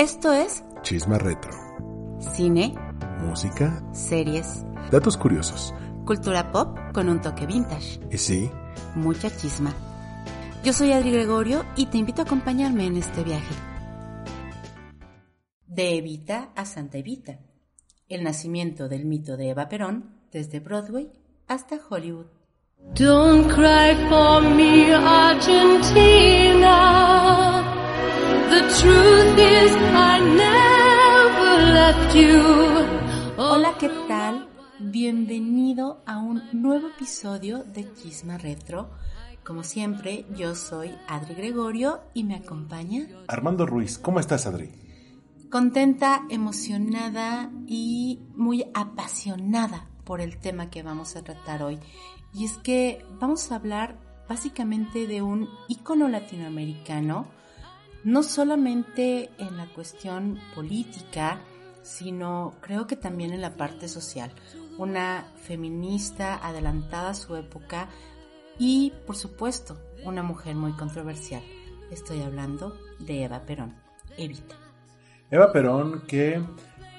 Esto es Chisma Retro. cine, Música, series, datos curiosos. cultura pop con un toque vintage, Y sí, mucha chisma. Yo soy Adri Gregorio y te invito a acompañarme en este viaje. De Evita a Santa Evita. El nacimiento del mito de Eva Perón desde Broadway hasta Hollywood. Don't cry for me, Argentina. Hola, ¿qué tal? Bienvenido a un nuevo episodio de Chisma Retro. Como siempre, yo soy Adri Gregorio y me acompaña Armando Ruiz, ¿cómo estás, Adri? contenta, emocionada y muy apasionada por el tema que vamos a tratar hoy. Y es que vamos a hablar básicamente de un ícono latinoamericano, no solamente en la cuestión política, sino creo que también en la parte social. Una feminista adelantada a su época y, por supuesto, una mujer muy controversial. Estoy hablando de Eva Perón, Evita. Eva Perón, que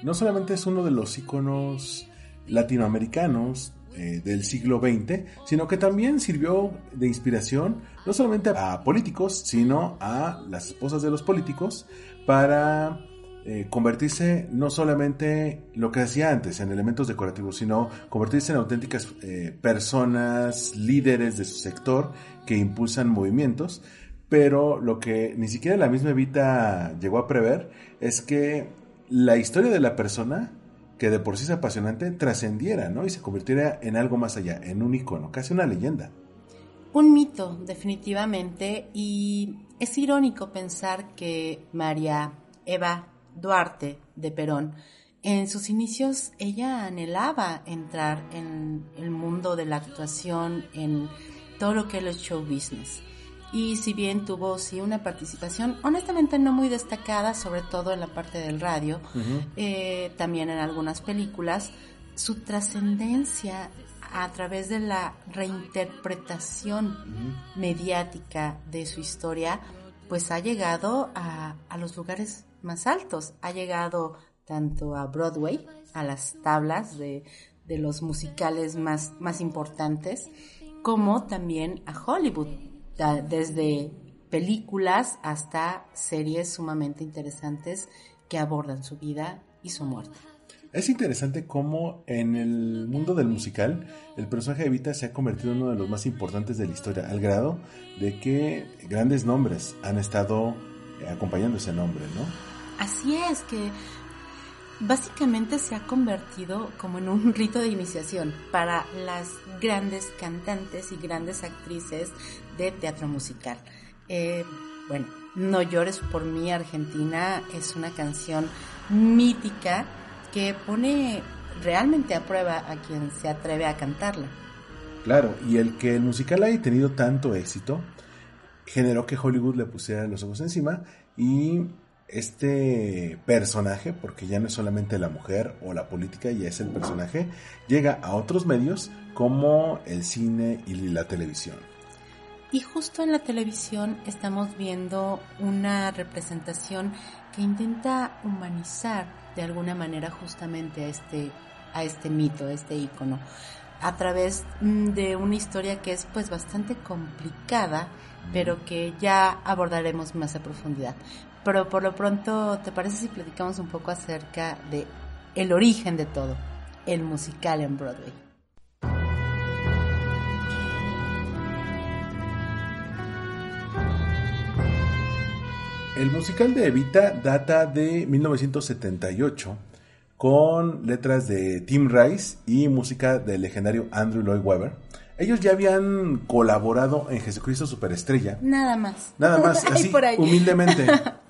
no solamente es uno de los íconos latinoamericanos eh, del siglo XX, sino que también sirvió de inspiración no solamente a políticos, sino a las esposas de los políticos para eh, convertirse no solamente lo que hacía antes en elementos decorativos, sino convertirse en auténticas eh, personas, líderes de su sector que impulsan movimientos. Pero lo que ni siquiera la misma Evita llegó a prever es que la historia de la persona, que de por sí es apasionante, trascendiera, ¿no? Y se convirtiera en algo más allá, en un icono, casi una leyenda. Un mito, definitivamente, y es irónico pensar que María Eva Duarte de Perón, en sus inicios ella anhelaba entrar en el mundo de la actuación, en todo lo que es el show business. Y si bien tuvo sí una participación, honestamente no muy destacada, sobre todo en la parte del radio, eh, también en algunas películas, su trascendencia a través de la reinterpretación mediática de su historia, pues ha llegado a, a los lugares más altos. Ha llegado tanto a Broadway, a las tablas de, de los musicales más, más importantes, como también a Hollywood, desde películas hasta series sumamente interesantes que abordan su vida y su muerte. Es interesante cómo en el mundo del musical el personaje de Evita se ha convertido en uno de los más importantes de la historia, al grado de que grandes nombres han estado eh, acompañando ese nombre, ¿no? Así es que básicamente se ha convertido como en un rito de iniciación para las grandes cantantes y grandes actrices de teatro musical. Eh, bueno, No llores por mí, Argentina es una canción mítica que pone realmente a prueba a quien se atreve a cantarla. Claro, y el que el musical haya tenido tanto éxito generó que Hollywood le pusiera los ojos encima y este personaje, porque ya no es solamente la mujer o la política, ya es el personaje, llega a otros medios como el cine y la televisión. Y justo en la televisión estamos viendo una representación que intenta humanizar de alguna manera justamente a este, a este mito, a este ícono, a través mm, de una historia que es pues bastante complicada, pero que ya abordaremos más a profundidad. Pero por lo pronto, ¿te parece si platicamos un poco acerca de el origen de todo, el musical en Broadway? El musical de Evita data de 1978 con letras de Tim Rice y música del legendario Andrew Lloyd Webber. Ellos ya habían colaborado en Jesucristo Superestrella, Nada más. nada más, así por ahí. humildemente.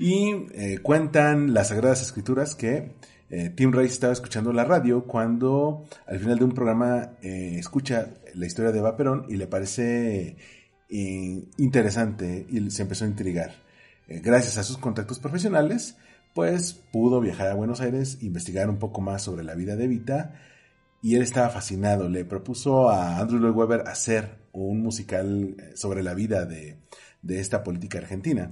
Y eh, cuentan las Sagradas Escrituras que eh, Tim Rice estaba escuchando la radio cuando al final de un programa eh, escucha la historia de Eva Perón y le parece interesante y se empezó a intrigar. Eh, gracias a sus contactos profesionales, pues pudo viajar a Buenos Aires, investigar un poco más sobre la vida de Evita y él estaba fascinado. Le propuso a Andrew Lloyd Webber hacer un musical eh, sobre la vida de, de esta política argentina.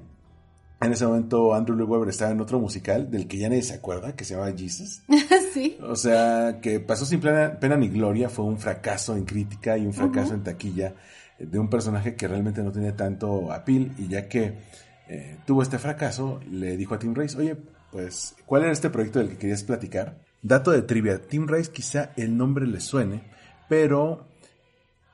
En ese momento Andrew Lloyd Webber estaba en otro musical del que ya nadie se acuerda, que se llamaba Jesus. sí. O sea, que pasó sin pena, pena ni gloria, fue un fracaso en crítica y un fracaso en taquilla de un personaje que realmente no tenía tanto apil y ya que eh, tuvo este fracaso, le dijo a Tim Rice, oye, pues, ¿cuál era este proyecto del que querías platicar? Dato de trivia, Tim Rice quizá el nombre le suene, pero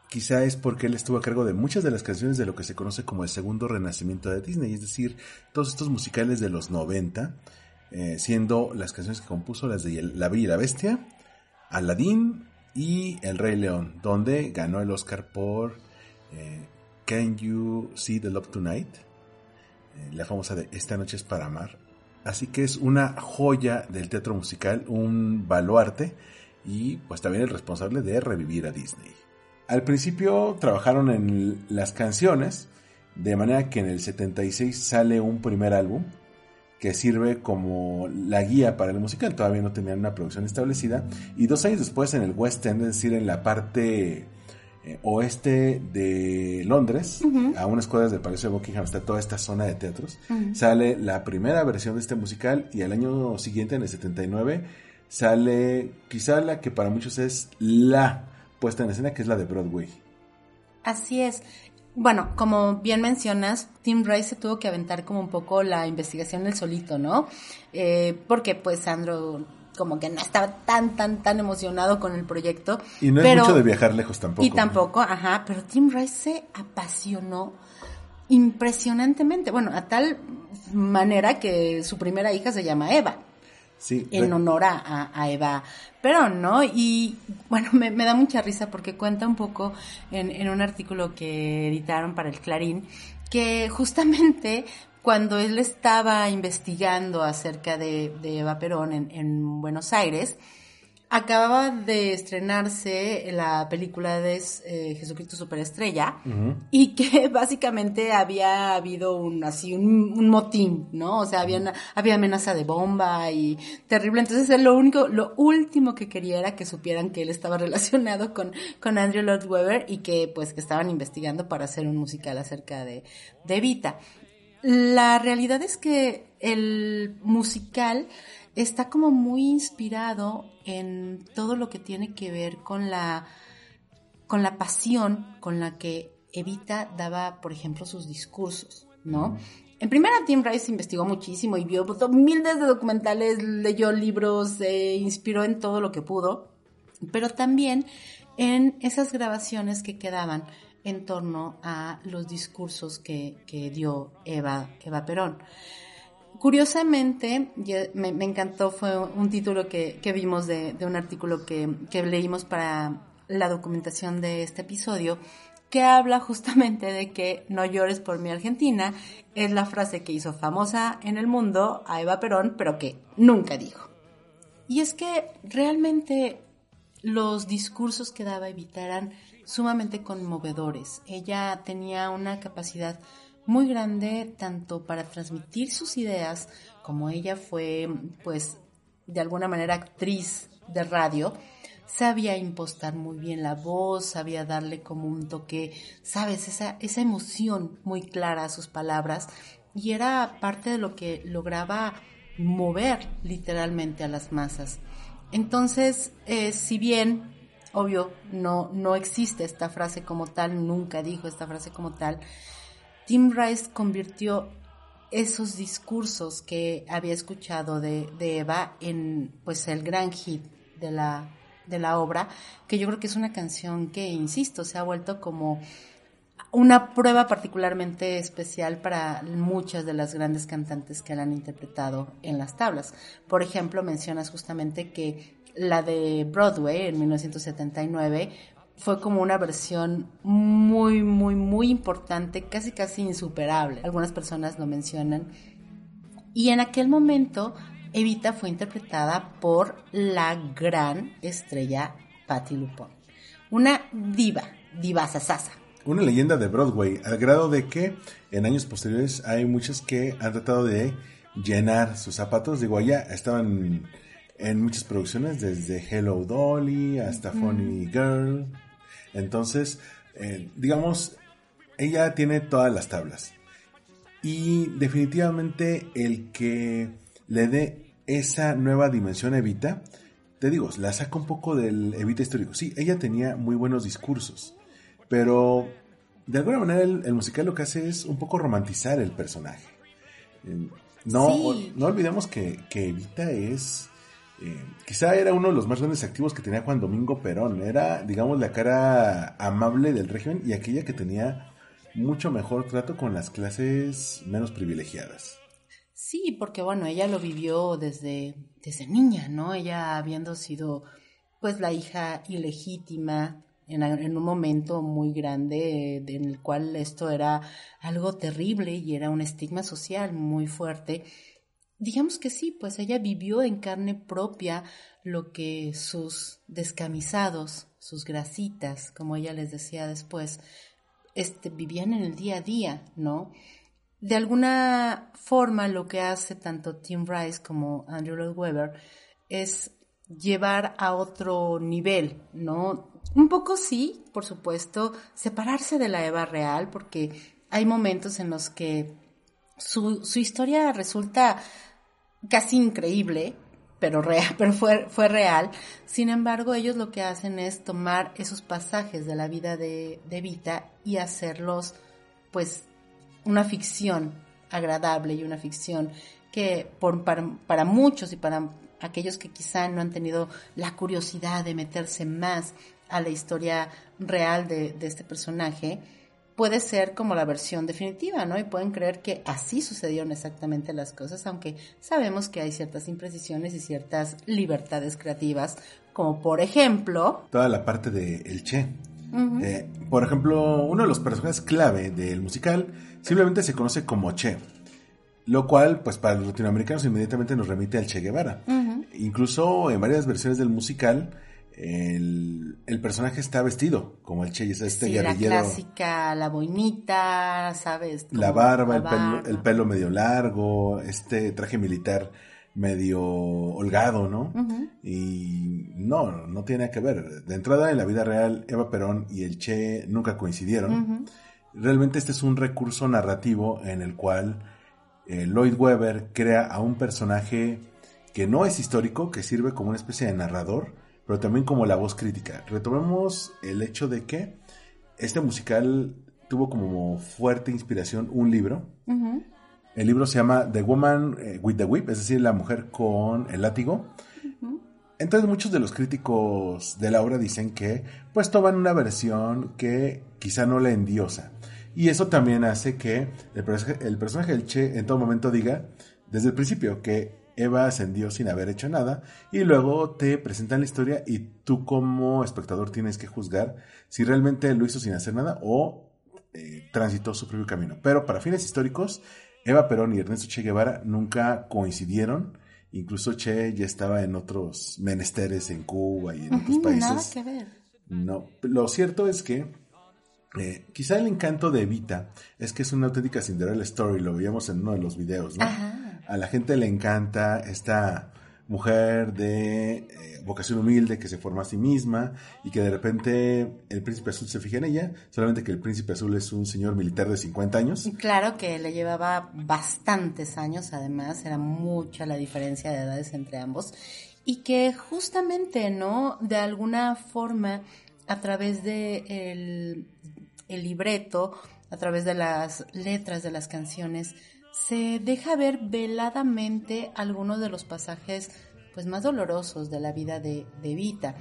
quizá es porque él estuvo a cargo de muchas de las canciones de lo que se conoce como el segundo renacimiento de Disney, es decir, todos estos musicales de los 90, eh, siendo las canciones que compuso las de La Bella y la Bestia, Aladdin y El Rey León, donde ganó el Oscar por eh, Can You See the Love Tonight, la famosa de Esta noche es para amar. Así que es una joya del teatro musical, un baluarte y pues también el responsable de revivir a Disney. Al principio trabajaron en las canciones, de manera que en el 76 sale un primer álbum que sirve como la guía para el musical. Todavía no tenían una producción establecida. Y dos años después en el West End, es decir, en la parte eh, oeste de Londres, a unas cuadras del Palacio de Buckingham, está toda esta zona de teatros, sale la primera versión de este musical y al año siguiente, en el 79, sale quizá la que para muchos es la puesta en escena, que es la de Broadway. Así es. Bueno, como bien mencionas, Tim Rice se tuvo que aventar como un poco la investigación del solito, ¿no? Eh, porque pues Sandro como que no estaba tan, tan, tan emocionado con el proyecto. Y no es mucho de viajar lejos tampoco. Y tampoco, ajá, pero Tim Rice se apasionó impresionantemente, bueno, a tal manera que su primera hija se llama Eva. Sí, en honor a, a, Eva Perón, ¿no? Y bueno, me, me, da mucha risa porque cuenta un poco en, en un artículo que editaron para el Clarín que justamente cuando él estaba investigando acerca de, de Eva Perón en, en, Buenos Aires, acababa de estrenarse la película de eh, Jesucristo Superestrella y que básicamente había habido un así un, un motín, ¿no? O sea, había, había amenaza de bomba y terrible. Entonces él lo único, lo último que quería era que supieran que él estaba relacionado con, con Andrew Lloyd Webber y que pues que estaban investigando para hacer un musical acerca de, de Evita. La realidad es que el musical está como muy inspirado en todo lo que tiene que ver con la, con la pasión con la que Evita daba, por ejemplo, sus discursos, ¿no? En primera, Tim Rice investigó muchísimo y vio miles de documentales, leyó libros, se inspiró en todo lo que pudo, pero también en esas grabaciones que quedaban en torno a los discursos que, que dio Eva, Eva Perón. Curiosamente, me, me, encantó, fue un título que, que vimos de, de, un artículo que, que leímos para la documentación de este episodio, que habla justamente de que no llores por mi Argentina, es la frase que hizo famosa en el mundo a Eva Perón, pero que nunca dijo. Y es que realmente los discursos que daba Evita eran sumamente conmovedores. Ella tenía una capacidad muy grande tanto para transmitir sus ideas, como ella fue, pues, de alguna manera actriz de radio, sabía impostar muy bien la voz, sabía darle como un toque, sabes, esa, esa emoción muy clara a sus palabras y era parte de lo que lograba mover literalmente a las masas. Entonces, eh, si bien obvio, no, no existe esta frase como tal, nunca dijo esta frase como tal. Tim Rice convirtió esos discursos que había escuchado de, de Eva en pues el gran hit de la, de la obra, que yo creo que es una canción que, insisto, se ha vuelto como una prueba particularmente especial para muchas de las grandes cantantes que la han interpretado en las tablas. Por ejemplo, mencionas justamente que la de Broadway en 1979 fue como una versión muy, muy, muy importante, casi, casi insuperable. Algunas personas lo mencionan. Y en aquel momento, Evita fue interpretada por la gran estrella Patti LuPone. Una diva, diva sasasa. Una leyenda de Broadway, al grado de que en años posteriores hay muchas que han tratado de llenar sus zapatos. Digo, allá estaban en muchas producciones, desde Hello Dolly hasta Funny Girl. Entonces, eh, digamos, ella tiene todas las tablas. Y definitivamente el que le dé esa nueva dimensión a Evita, te digo, la saca un poco del Evita histórico. Sí, ella tenía muy buenos discursos, pero de alguna manera el, musical lo que hace es un poco romantizar el personaje. Eh, no, no olvidemos que, que Evita es eh, quizá era uno de los más grandes activos que tenía Juan Domingo Perón. Era, digamos, la cara amable del régimen y aquella que tenía mucho mejor trato con las clases menos privilegiadas. Sí, porque bueno, ella lo vivió desde, desde niña, ¿no? Ella habiendo sido pues la hija ilegítima en, en, un momento muy grande en el cual esto era algo terrible y era un estigma social muy fuerte Digamos que sí, pues ella vivió en carne propia lo que sus descamisados, sus grasitas, como ella les decía después, este, vivían en el día a día, ¿no? De alguna forma lo que hace tanto Tim Rice como Andrew Lloyd Webber es llevar a otro nivel, ¿no? Un poco sí, por supuesto, separarse de la Eva real, porque hay momentos en los que su, su historia resulta casi increíble, pero, real, pero fue, fue real. Sin embargo, ellos lo que hacen es tomar esos pasajes de la vida de, de Vita y hacerlos, pues, una ficción agradable y una ficción que por, para, para muchos y para aquellos que quizá no han tenido la curiosidad de meterse más a la historia real de, de este personaje, puede ser como la versión definitiva, ¿no? Y pueden creer que así sucedieron exactamente las cosas, aunque sabemos que hay ciertas imprecisiones y ciertas libertades creativas, como por ejemplo... Toda la parte de El Che. Eh, por ejemplo, uno de los personajes clave del musical simplemente se conoce como Che, lo cual, pues para los latinoamericanos inmediatamente nos remite al Che Guevara. Incluso en varias versiones del musical el, el, personaje está vestido como el Che, este sí, La clásica, la boinita, ¿sabes? la barba, el, Pelo, el, Pelo, medio largo, este traje militar medio holgado, ¿no? Y no, no tiene que ver. De entrada, en la vida real, Eva Perón y el Che nunca coincidieron. Realmente este es un recurso narrativo en el cual eh, Lloyd Webber crea a un personaje que no es histórico, que sirve como una especie de narrador, pero también como la voz crítica. Retomemos el hecho de que este musical tuvo como fuerte inspiración un libro. El libro se llama The Woman eh, with the Whip, es decir, la mujer con el látigo. Entonces muchos de los críticos de la obra dicen que pues toman una versión que quizá no le endiosa. Y eso también hace que el personaje, el personaje del Che en todo momento diga desde el principio que Eva ascendió sin haber hecho nada y luego te presentan la historia y tú como espectador tienes que juzgar si realmente lo hizo sin hacer nada o eh, transitó su propio camino. Pero para fines históricos, Eva Perón y Ernesto Che Guevara nunca coincidieron. Incluso Che ya estaba en otros menesteres en Cuba y en otros países. Nada que ver. No, lo cierto es que eh, quizá el encanto de Evita es que es una auténtica Cinderella Story, lo veíamos en uno de los videos, ¿no? A la gente le encanta esta mujer de eh, vocación humilde que se forma a sí misma y que de repente el príncipe azul se fija en ella, solamente que el príncipe azul es un señor militar de 50 años. Claro que le llevaba bastantes años, además, era mucha la diferencia de edades entre ambos y que justamente, ¿no? De alguna forma, a través de el libreto, a través de las letras de las canciones, se deja ver veladamente algunos de los pasajes pues más dolorosos de la vida de, de Vita.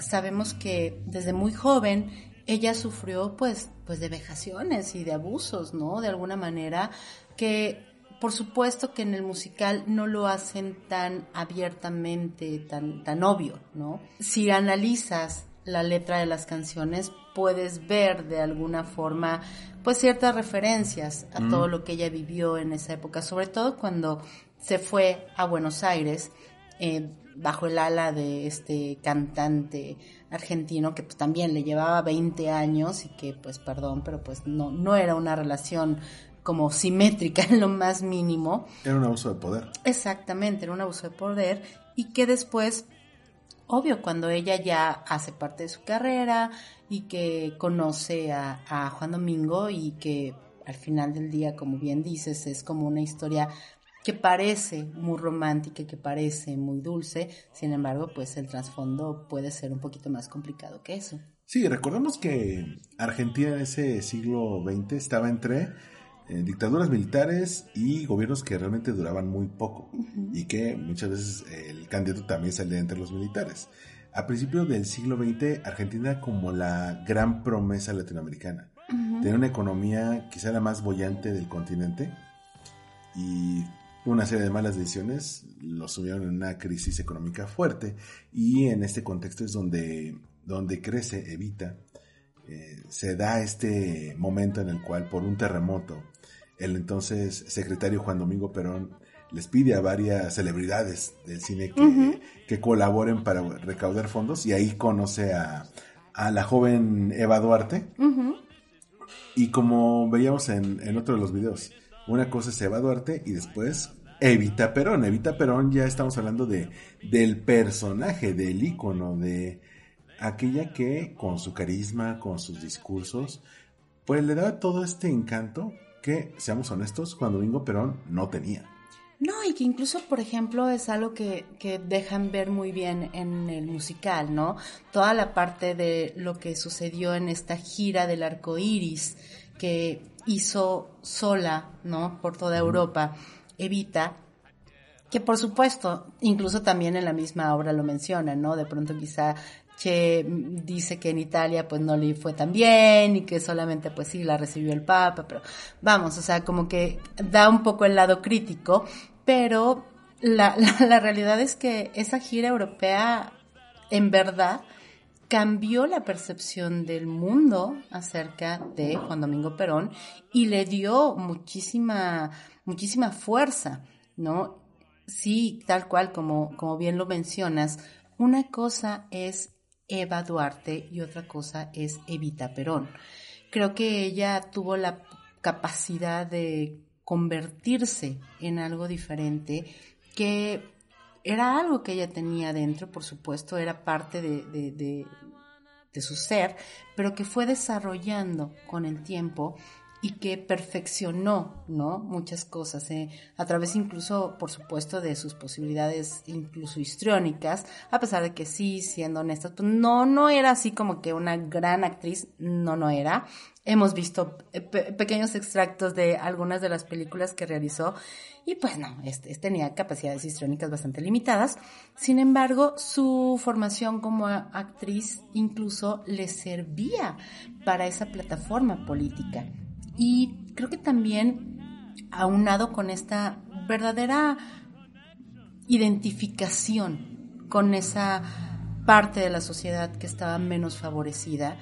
Sabemos que desde muy joven ella sufrió pues, pues de vejaciones y de abusos, ¿no? De alguna manera que por supuesto que en el musical no lo hacen tan abiertamente, tan, tan obvio, ¿no? Si analizas la letra de las canciones, puedes ver de alguna forma pues ciertas referencias a todo lo que ella vivió en esa época, sobre todo cuando se fue a Buenos Aires eh, bajo el ala de este cantante argentino que pues, también le llevaba 20 años y que pues perdón, pero pues no, no era una relación como simétrica en lo más mínimo. Era un abuso de poder. Exactamente, era un abuso de poder y que después obvio, cuando ella ya hace parte de su carrera y que conoce a, Juan Domingo y que al final del día, como bien dices, es como una historia que parece muy romántica, que parece muy dulce, sin embargo, pues el trasfondo puede ser un poquito más complicado que eso. Sí, recordemos que Argentina en ese siglo XX estaba entre eh, dictaduras militares y gobiernos que realmente duraban muy poco y que muchas veces el candidato también salía entre los militares. A principios del siglo XX, Argentina como la gran promesa latinoamericana. Tenía una economía quizá la más bollante del continente y una serie de malas decisiones lo subieron en una crisis económica fuerte y en este contexto es donde, donde crece Evita. Eh, se da este momento en el cual por un terremoto el entonces secretario Juan Domingo Perón les pide a varias celebridades del cine que, colaboren para recaudar fondos y ahí conoce a, la joven Eva Duarte. Y como veíamos en, en, otro de los videos, una cosa es Eva Duarte y después Evita Perón. Evita Perón ya estamos hablando de, del personaje, del ícono, de aquella que con su carisma, con sus discursos, pues le daba todo este encanto que, seamos honestos, Juan Domingo Perón no tenía. No, y que incluso, por ejemplo, es algo que, que, dejan ver muy bien en el musical, ¿no? Toda la parte de lo que sucedió en esta gira del arco iris que hizo sola, ¿no? Por toda Europa, Evita, que por supuesto, incluso también en la misma obra lo menciona, ¿no? De pronto quizá Che dice que en Italia pues no le fue tan bien y que solamente pues sí la recibió el Papa, pero vamos, o sea, como que da un poco el lado crítico, pero la, la, realidad es que esa gira europea en verdad cambió la percepción del mundo acerca de Juan Domingo Perón y le dio muchísima, muchísima fuerza, ¿no? Sí, tal cual como, como bien lo mencionas, una cosa es Eva Duarte y otra cosa es Evita Perón. Creo que ella tuvo la capacidad de convertirse en algo diferente que era algo que ella tenía dentro, por supuesto, era parte de, de, su ser, pero que fue desarrollando con el tiempo y que perfeccionó, ¿no? Muchas cosas, ¿eh? a través incluso, por supuesto, de sus posibilidades incluso histriónicas, a pesar de que sí, siendo honestas, pues no, no era así como que una gran actriz, no, no era. Hemos visto eh, pequeños extractos de algunas de las películas que realizó y pues no, este, tenía capacidades histriónicas bastante limitadas. Sin embargo, su formación como actriz incluso le servía para esa plataforma política y creo que también, aunado con esta verdadera identificación con esa parte de la sociedad que estaba menos favorecida,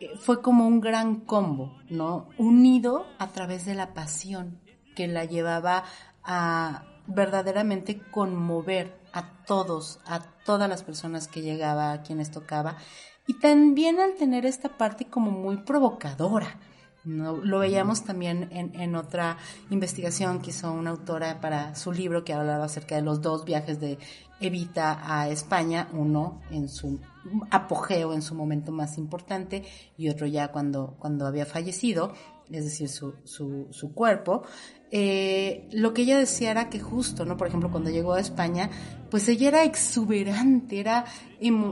eh, fue como un gran combo, ¿no? Unido a través de la pasión que la llevaba a verdaderamente conmover a todos, a todas las personas que llegaba, a quienes tocaba, y también al tener esta parte como muy provocadora, no, lo veíamos también en, otra investigación que hizo una autora para su libro que hablaba acerca de los dos viajes de Evita a España, uno en su apogeo, en su momento más importante, y otro ya cuando, cuando había fallecido, es decir, su, su, su cuerpo. Eh, lo que ella decía era que justo, ¿no? Por ejemplo, cuando llegó a España, pues ella era exuberante, era,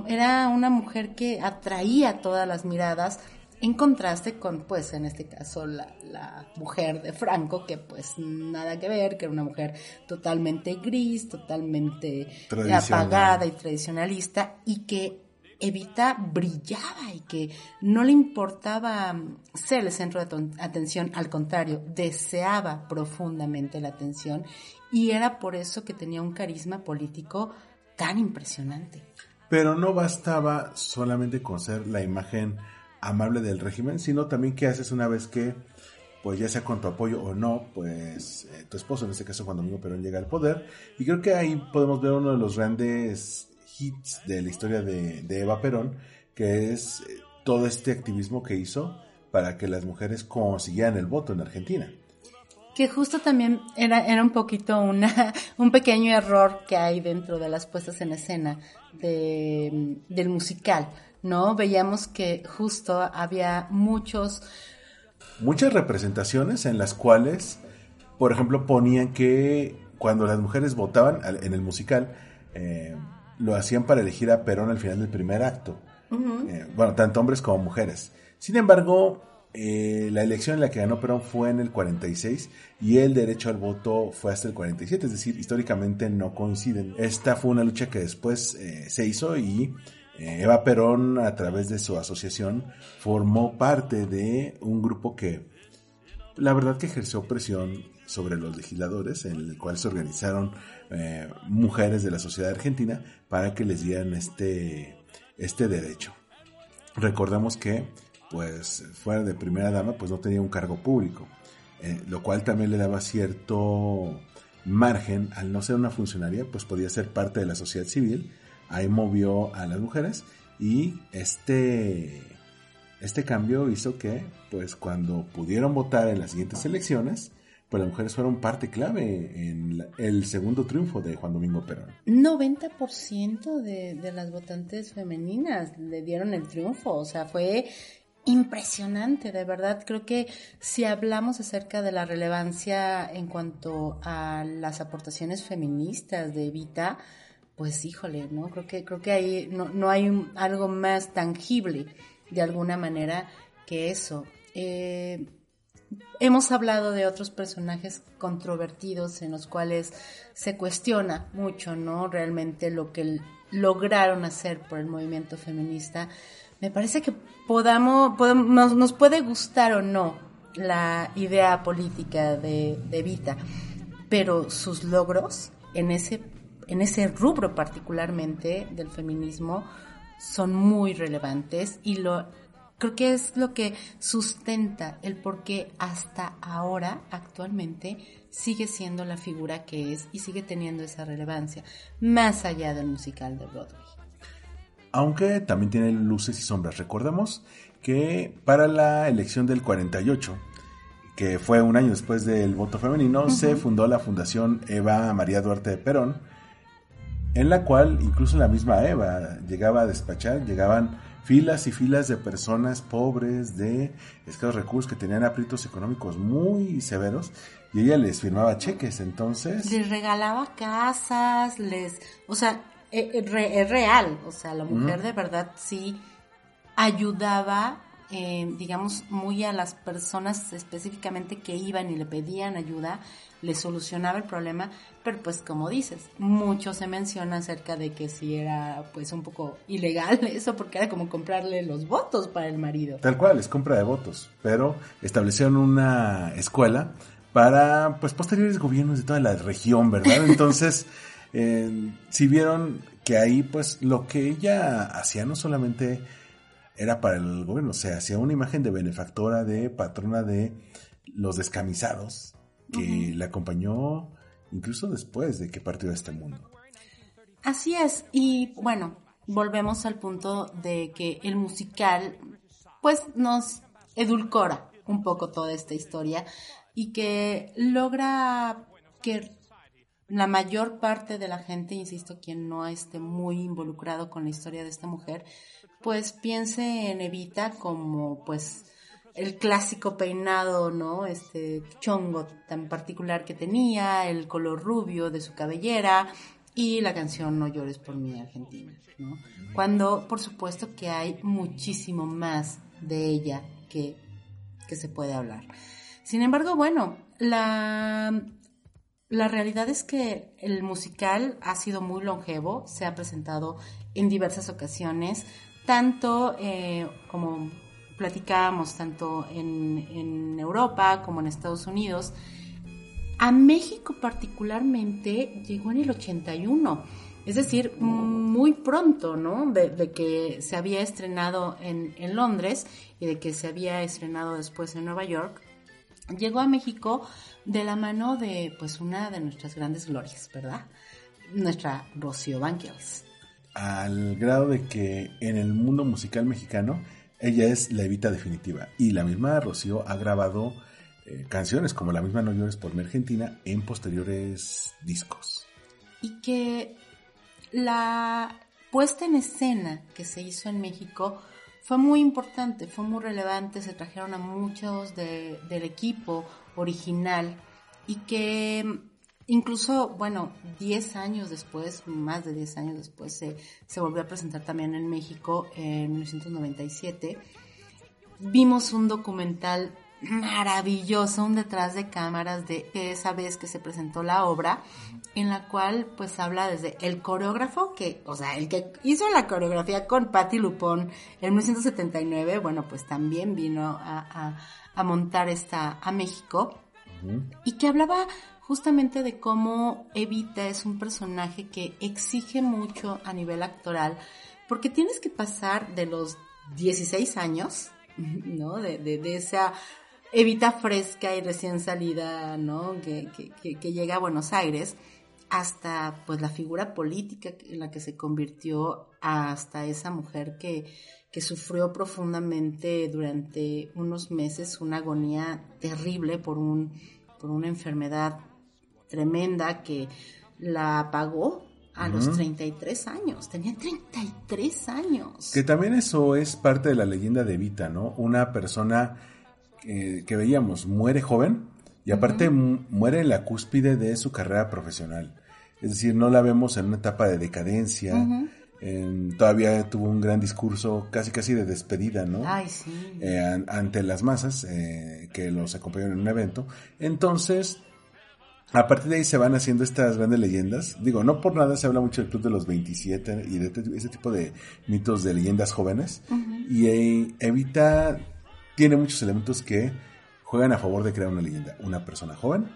era una mujer que atraía todas las miradas, en contraste con, pues, en este caso, la, la, mujer de Franco, que pues nada que ver, que era una mujer totalmente gris, totalmente apagada y tradicionalista, y que Evita brillaba y que no le importaba ser el centro de atención, al contrario, deseaba profundamente la atención y era por eso que tenía un carisma político tan impresionante. Pero no bastaba solamente con ser la imagen amable del régimen, sino también qué haces una vez que, pues ya sea con tu apoyo o no, pues eh, tu esposo, en este caso Juan Domingo Perón, llega al poder. Y creo que ahí podemos ver uno de los grandes hits de la historia de, Eva Perón, que es eh, todo este activismo que hizo para que las mujeres consiguieran el voto en Argentina. Que justo también era, era un poquito una, un pequeño error que hay dentro de las puestas en escena de, del musical ¿no? Veíamos que justo había muchos muchas representaciones en las cuales, por ejemplo, ponían que cuando las mujeres votaban en el musical, eh, lo hacían para elegir a Perón al final del primer acto. Eh, bueno, tanto hombres como mujeres. Sin embargo, eh, la elección en la que ganó Perón fue en el 46 y el derecho al voto fue hasta el 47, es decir, históricamente no coinciden. Esta fue una lucha que después se hizo y Eva Perón, a través de su asociación, formó parte de un grupo que, la verdad que ejerció presión sobre los legisladores, en el cual se organizaron eh, mujeres de la sociedad argentina para que les dieran este, este derecho. Recordemos que, pues, fuera de primera dama, pues no tenía un cargo público, eh, lo cual también le daba cierto margen, al no ser una funcionaria, pues podía ser parte de la sociedad civil, ahí movió a las mujeres y este, este cambio hizo que, pues cuando pudieron votar en las siguientes elecciones, pues las mujeres fueron parte clave en el segundo triunfo de Juan Domingo Perón. 90% de, de las votantes femeninas le dieron el triunfo, o sea, fue impresionante, de verdad. Creo que si hablamos acerca de la relevancia en cuanto a las aportaciones feministas de Evita, pues híjole, ¿no? Creo que, creo que ahí no, no hay algo más tangible de alguna manera que eso. Eh, Hemos hablado de otros personajes controvertidos en los cuales se cuestiona mucho, ¿no? Realmente lo que lograron hacer por el movimiento feminista. Me parece que podamos, podemos, nos puede gustar o no la idea política de, de Vita, pero sus logros en ese, en ese rubro particularmente del feminismo son muy relevantes y lo Creo que es lo que sustenta el por qué hasta ahora, actualmente, sigue siendo la figura que es y sigue teniendo esa relevancia, más allá del musical de Broadway. Aunque también tiene luces y sombras. Recordemos que para la elección del 48, que fue un año después del voto femenino, se fundó la Fundación Eva María Duarte de Perón, en la cual incluso la misma Eva llegaba a despachar, llegaban filas y filas de personas pobres de escasos recursos que tenían aprietos económicos muy severos y ella les firmaba cheques, entonces... Les regalaba casas, les... O sea, e, e, es, real, o sea, la mujer de verdad sí ayudaba eh, digamos, muy a las personas específicamente que iban y le pedían ayuda, le solucionaba el problema, pero pues como dices, mucho se menciona acerca de que si era pues un poco ilegal eso, porque era como comprarle los votos para el marido. Tal cual, es compra de votos, pero establecieron una escuela para pues posteriores gobiernos de toda la región, ¿verdad? Entonces, eh, si vieron que ahí pues lo que ella hacía no solamente era para el gobierno, o sea, hacía una imagen de benefactora, de patrona de los descamisados, que le acompañó incluso después de que partió de este mundo. Así es, y bueno, volvemos al punto de que el musical pues nos edulcora un poco toda esta historia y que logra que la mayor parte de la gente, insisto, quien no esté muy involucrado con la historia de esta mujer, pues piense en Evita como pues el clásico peinado, ¿no? Este chongo tan particular que tenía, el color rubio de su cabellera y la canción No llores por mí Argentina, ¿no? Cuando por supuesto que hay muchísimo más de ella que, que se puede hablar. Sin embargo, bueno, la, la realidad es que el musical ha sido muy longevo, se ha presentado en diversas ocasiones, tanto eh, como platicábamos, tanto en, en Europa como en Estados Unidos. A México particularmente llegó en el 81, es decir, muy pronto, ¿no? De, que se había estrenado en, en, Londres y de que se había estrenado después en Nueva York, llegó a México de la mano de, pues, una de nuestras grandes glorias, ¿verdad? Nuestra Rocío Banquels al grado de que en el mundo musical mexicano ella es la evita definitiva. Y la misma Rocío ha grabado eh, canciones como la misma No llores por mi Argentina en posteriores discos. Y que la puesta en escena que se hizo en México fue muy importante, fue muy relevante, se trajeron a muchos de, del equipo original y que incluso, bueno, 10 años después, más de 10 años después, se, se volvió a presentar también en México en 1997. Vimos un documental maravilloso, un detrás de cámaras de esa vez que se presentó la obra, en la cual pues habla desde el coreógrafo, que, o sea, el que hizo la coreografía con Patti Lupón en 1979, bueno, pues también vino a, montar esta a México, y que hablaba justamente de cómo Evita es un personaje que exige mucho a nivel actoral, porque tienes que pasar de los 16 años, ¿no? De, esa Evita fresca y recién salida, ¿no? Que, que, que, llega a Buenos Aires, hasta pues la figura política en la que se convirtió, hasta esa mujer que, que sufrió profundamente durante unos meses una agonía terrible por, un, por una enfermedad tremenda que la apagó a los 33 años. Tenía 33 años. Que también eso es parte de la leyenda de Evita, ¿no? Una persona que veíamos muere joven y aparte muere en la cúspide de su carrera profesional. Es decir, no la vemos en una etapa de decadencia. todavía tuvo un gran discurso casi casi de despedida, ¿no? Ay, sí. Eh, ante las masas eh, que los acompañaron en un evento. Entonces, a partir de ahí se van haciendo estas grandes leyendas. Digo, no por nada se habla mucho del Club de los 27 y de ese tipo de mitos de leyendas jóvenes. Y eh, Evita tiene muchos elementos que juegan a favor de crear una leyenda. Una persona joven,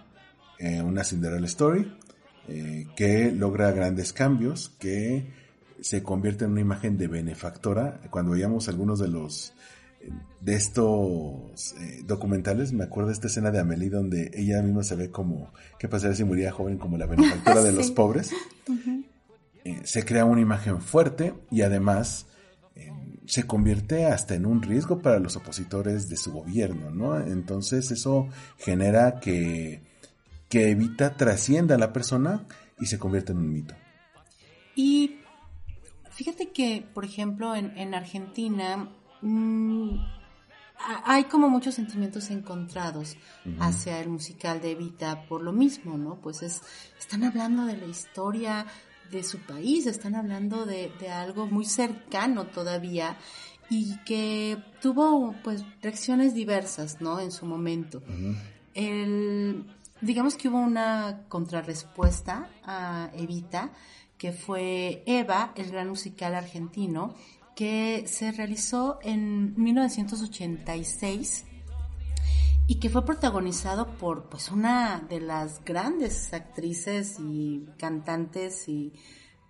eh, una Cinderella Story, eh, que logra grandes cambios, que se convierte en una imagen de benefactora. Cuando veíamos algunos de los de estos eh, documentales, me acuerdo de esta escena de Amelie donde ella misma se ve como, ¿qué pasaría si moría joven como la benefactora de los pobres? se crea una imagen fuerte y además se convierte hasta en un riesgo para los opositores de su gobierno, ¿no? Entonces eso genera que, que Evita trascienda a la persona y se convierte en un mito. Y fíjate que, por ejemplo, en, Argentina mm, hay como muchos sentimientos encontrados hacia el musical de Evita por lo mismo, ¿no? Pues es, están hablando de la historia de su país, están hablando de, algo muy cercano todavía y que tuvo pues reacciones diversas, ¿no? En su momento. El, digamos que hubo una contrarrespuesta a Evita, que fue Eva, el gran musical argentino, que se realizó en 1986 y que fue protagonizado por pues una de las grandes actrices y cantantes y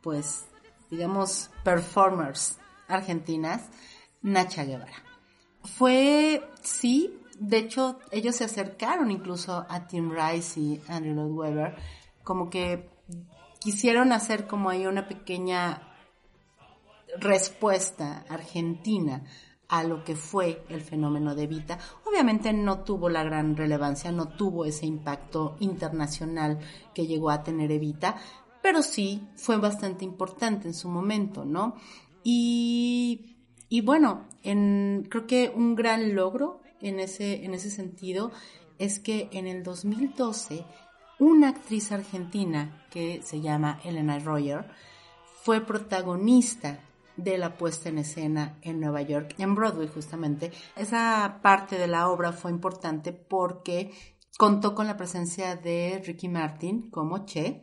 pues digamos performers argentinas, Nacha Guevara. Fue, sí, de hecho ellos se acercaron incluso a Tim Rice y Andrew Lloyd Webber, como que quisieron hacer como ahí una pequeña respuesta argentina a lo que fue el fenómeno de Evita. Obviamente no tuvo la gran relevancia, no tuvo ese impacto internacional que llegó a tener Evita, pero sí fue bastante importante en su momento, ¿no? Y, y bueno, en, creo que un gran logro en ese, en ese sentido es que en el 2012 una actriz argentina que se llama Elena Royer fue protagonista de la puesta en escena en Nueva York, en Broadway justamente. Esa parte de la obra fue importante porque contó con la presencia de Ricky Martin como Che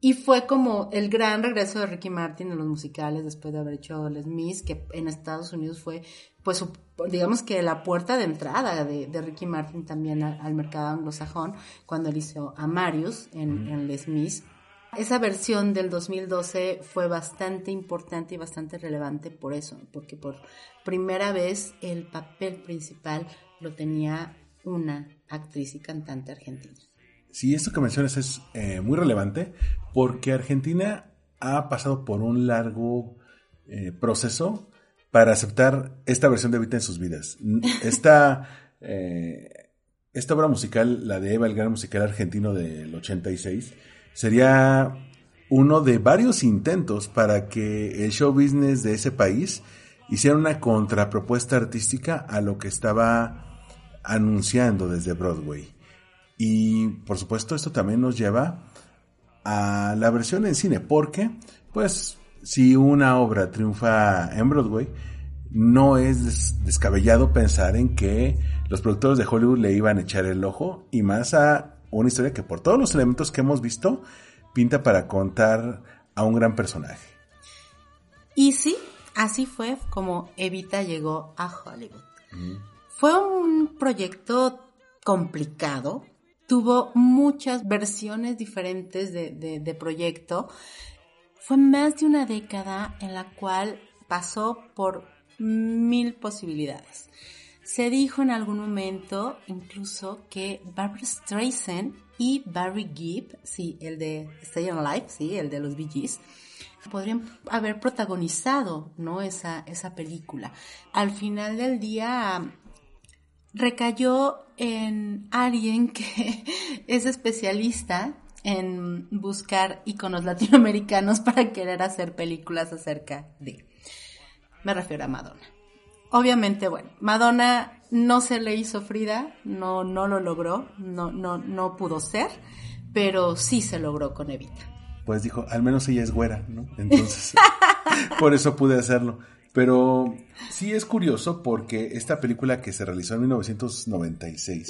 y fue como el gran regreso de Ricky Martin en los musicales después de haber hecho Les Mis, que en Estados Unidos fue pues digamos que la puerta de entrada de, Ricky Martin también al, mercado anglosajón cuando él hizo a Marius en, en Les Mis esa versión del 2012 fue bastante importante y bastante relevante por eso, porque por primera vez el papel principal lo tenía una actriz y cantante argentina. Sí, esto que mencionas es eh, muy relevante porque Argentina ha pasado por un largo eh, proceso para aceptar esta versión de Evita en sus vidas. Esta, eh, esta obra musical, la de Eva, el gran musical argentino del 86, sería uno de varios intentos para que el show business de ese país hiciera una contrapropuesta artística a lo que estaba anunciando desde Broadway. Y por supuesto esto también nos lleva a la versión en cine, porque pues si una obra triunfa en Broadway, no es descabellado pensar en que los productores de Hollywood le iban a echar el ojo y más a una historia que por todos los elementos que hemos visto pinta para contar a un gran personaje. Y sí, así fue como Evita llegó a Hollywood. Fue un proyecto complicado, tuvo muchas versiones diferentes de, de proyecto. Fue más de una década en la cual pasó por mil posibilidades. Se dijo en algún momento incluso que Barbara Streisand y Barry Gibb, sí, el de Stay Alive, sí, el de los Bee Gees, podrían haber protagonizado, ¿no? Esa, esa película. Al final del día recayó en alguien que es especialista en buscar iconos latinoamericanos para querer hacer películas acerca de. Me refiero a Madonna. Obviamente, bueno, Madonna no se le hizo Frida, no, no lo logró, no, no, no pudo ser, pero sí se logró con Evita. Pues dijo, al menos ella es güera, ¿no? Entonces, por eso pude hacerlo. Pero sí es curioso porque esta película que se realizó en 1996,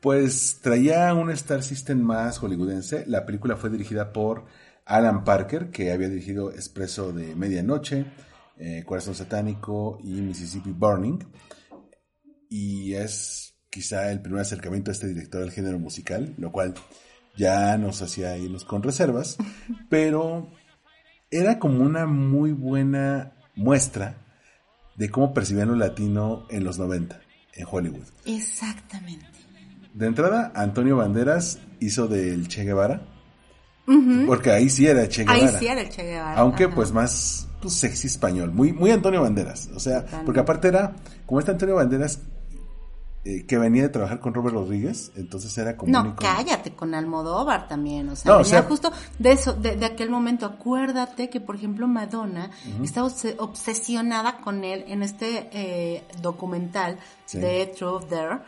pues traía un Star System más hollywoodense. La película fue dirigida por Alan Parker, que había dirigido Expreso de Medianoche, eh, Corazón Satánico y Mississippi Burning. Y es quizá el primer acercamiento a este director del género musical, lo cual ya nos hacía irnos con reservas, pero era como una muy buena muestra de cómo percibían lo latino en los 90 en Hollywood. Exactamente. De entrada, Antonio Banderas hizo del Che Guevara. Porque ahí sí era Che Guevara. Ahí sí era el Che Guevara. Aunque pues más pues, sexy español, muy, muy Antonio Banderas. O sea, porque aparte era, como este Antonio Banderas eh, que venía de trabajar con Robert Rodríguez, entonces era como... No, cállate, con Almodóvar también, o sea, no, venía justo de eso, de, aquel momento, acuérdate que, por ejemplo, Madonna estaba obsesionada con él en este eh, documental de Truth There,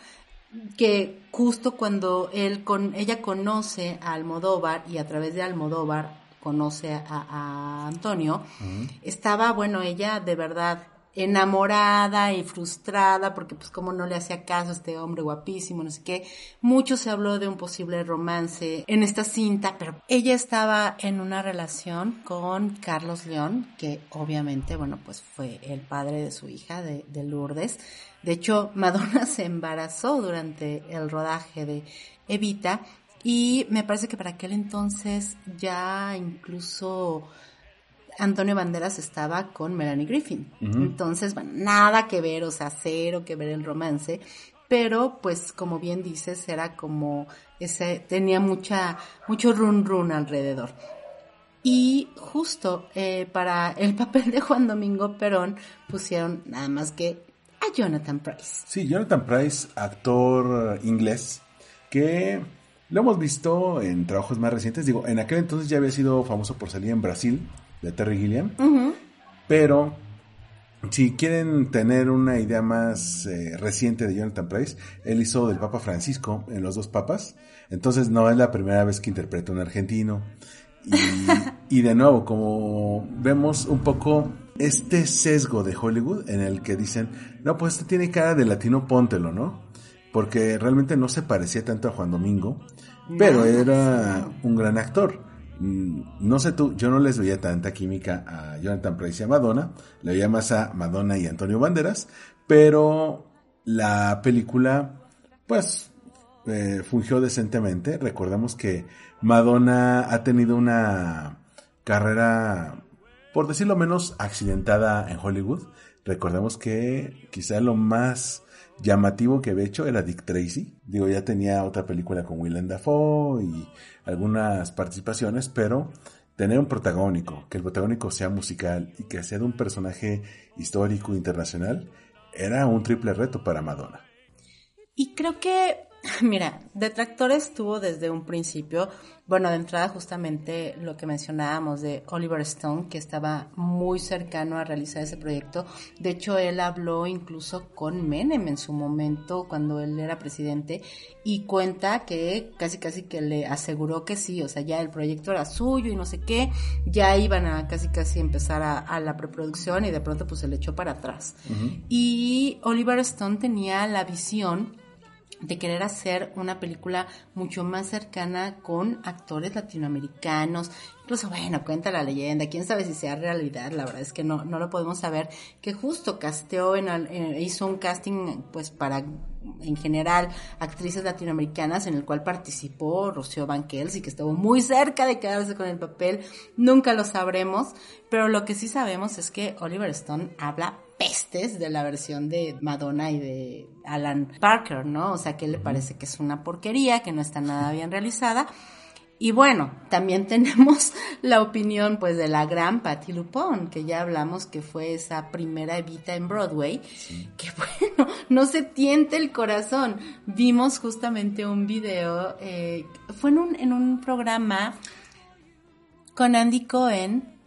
que justo cuando él con ella conoce a Almodóvar y a través de Almodóvar conoce a, Antonio, estaba, bueno, ella de verdad enamorada y frustrada porque pues como no le hacía caso a este hombre guapísimo, no sé qué. Mucho se habló de un posible romance en esta cinta, pero ella estaba en una relación con Carlos León, que obviamente, bueno, pues fue el padre de su hija, de, de Lourdes. De hecho, Madonna se embarazó durante el rodaje de Evita y me parece que para aquel entonces ya incluso Antonio Banderas estaba con Melanie Griffin. Entonces, bueno, nada que ver, o sea, cero que ver el romance. Pero, pues, como bien dices, era como ese, tenía mucha, mucho run run alrededor. Y justo eh, para el papel de Juan Domingo Perón pusieron nada más que a Jonathan Price. Sí, Jonathan Price, actor inglés, que lo hemos visto en trabajos más recientes. Digo, en aquel entonces ya había sido famoso por salir en Brasil, de Terry Gilliam. Pero si quieren tener una idea más eh, reciente de Jonathan Price, él hizo del Papa Francisco en Los dos Papas. Entonces no es la primera vez que interpreta un argentino. Y, y de nuevo, como vemos un poco este sesgo de Hollywood en el que dicen, no, pues este tiene cara de latino, póntelo, ¿no? Porque realmente no se parecía tanto a Juan Domingo, pero era un gran actor. Mm, no sé tú, yo no les veía tanta química a Jonathan Price y a Madonna, le veía más a Madonna y Antonio Banderas, pero la película, pues, eh, fungió decentemente. Recordemos que Madonna ha tenido una carrera, por decirlo menos, accidentada en Hollywood. Recordemos que quizá lo más llamativo que había hecho era Dick Tracy. Digo, ya tenía otra película con Willem Dafoe y algunas participaciones, pero tener un protagónico, que el protagónico sea musical y que sea de un personaje histórico internacional, era un triple reto para Madonna. Y creo que Mira, Detractores tuvo desde un principio, bueno, de entrada justamente lo que mencionábamos de Oliver Stone, que estaba muy cercano a realizar ese proyecto. De hecho, él habló incluso con Menem en su momento, cuando él era presidente, y cuenta que casi casi que le aseguró que sí, o sea, ya el proyecto era suyo y no sé qué, ya iban a casi casi empezar a, la preproducción y de pronto pues se le echó para atrás. Y Oliver Stone tenía la visión de querer hacer una película mucho más cercana con actores latinoamericanos. Incluso, bueno, cuenta la leyenda, quién sabe si sea realidad, la verdad es que no, no lo podemos saber, que justo casteó, en, hizo un casting pues para, en general, actrices latinoamericanas en el cual participó Rocío Banquels y que estuvo muy cerca de quedarse con el papel, nunca lo sabremos, pero lo que sí sabemos es que Oliver Stone habla pestes de la versión de Madonna y de Alan Parker, ¿no? O sea, que le parece que es una porquería, que no está nada bien realizada. Y bueno, también tenemos la opinión pues de la gran Patti LuPone, que ya hablamos que fue esa primera Evita en Broadway, que bueno, no se tiente el corazón. Vimos justamente un video, eh, fue en un, en un programa con Andy Cohen,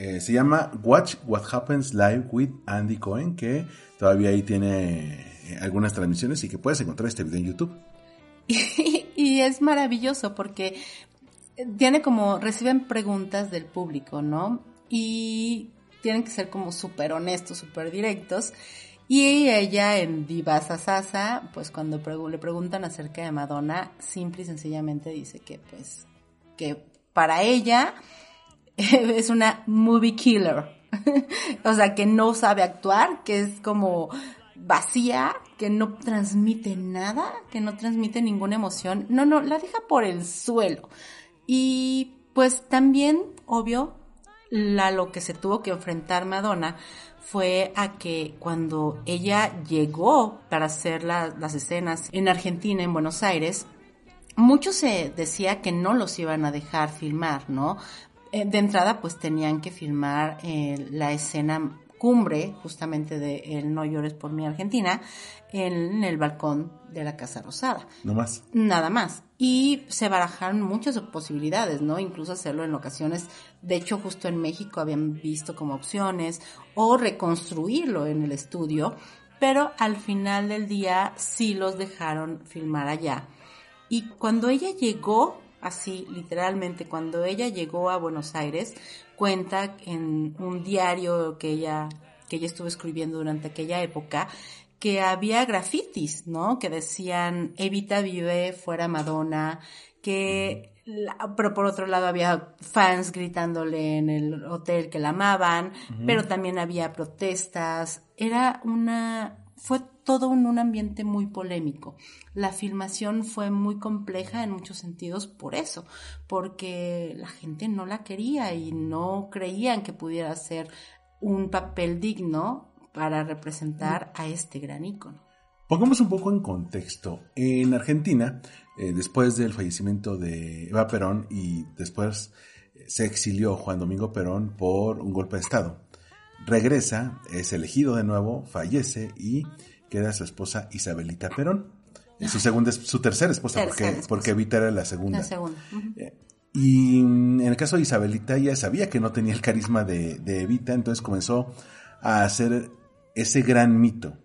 eh, se llama Watch What Happens Live with Andy Cohen, que todavía ahí tiene eh, algunas transmisiones y que puedes encontrar este video en YouTube. Y, es maravilloso porque tiene como, reciben preguntas del público, ¿no? Y tienen que ser como súper honestos, súper directos. Y ella en Diva Sasa, pues cuando le preguntan acerca de Madonna, simple y sencillamente dice que pues, que para ella es una movie killer. o sea, que no sabe actuar, que es como vacía, que no transmite nada, que no transmite ninguna emoción. No, no, la deja por el suelo. Y pues también, obvio, la, lo que se tuvo que enfrentar Madonna fue a que cuando ella llegó para hacer las escenas en Argentina, en Buenos Aires, mucho se decía que no los iban a dejar filmar, ¿no? Eh, de entrada pues tenían que filmar eh, la escena cumbre justamente de El No llores por mi Argentina en el balcón de la Casa Rosada. No más. Nada más. Y se barajaron muchas posibilidades, ¿no? Incluso hacerlo en ocasiones, de hecho justo en México habían visto como opciones, o reconstruirlo en el estudio, pero al final del día sí los dejaron filmar allá. Y cuando ella llegó así literalmente cuando ella llegó a Buenos Aires cuenta en un diario que ella que ella estuvo escribiendo durante aquella época que había grafitis, ¿no? Que decían Evita vive fuera Madonna, que pero por otro lado había fans gritándole en el hotel que la amaban, pero también había protestas. Era una fue todo un, ambiente muy polémico. La filmación fue muy compleja en muchos sentidos por eso, porque la gente no la quería y no creían que pudiera ser un papel digno para representar a este gran ícono. Pongamos un poco en contexto. En Argentina, eh, después del fallecimiento de Eva Perón y después eh, se exilió Juan Domingo Perón por un golpe de Estado regresa, es elegido de nuevo, fallece y queda su esposa Isabelita Perón. Su segunda, su tercera esposa, porque, porque Evita era la segunda. Eh, y en el caso de Isabelita, ella sabía que no tenía el carisma de, de Evita, entonces comenzó a hacer ese gran mito.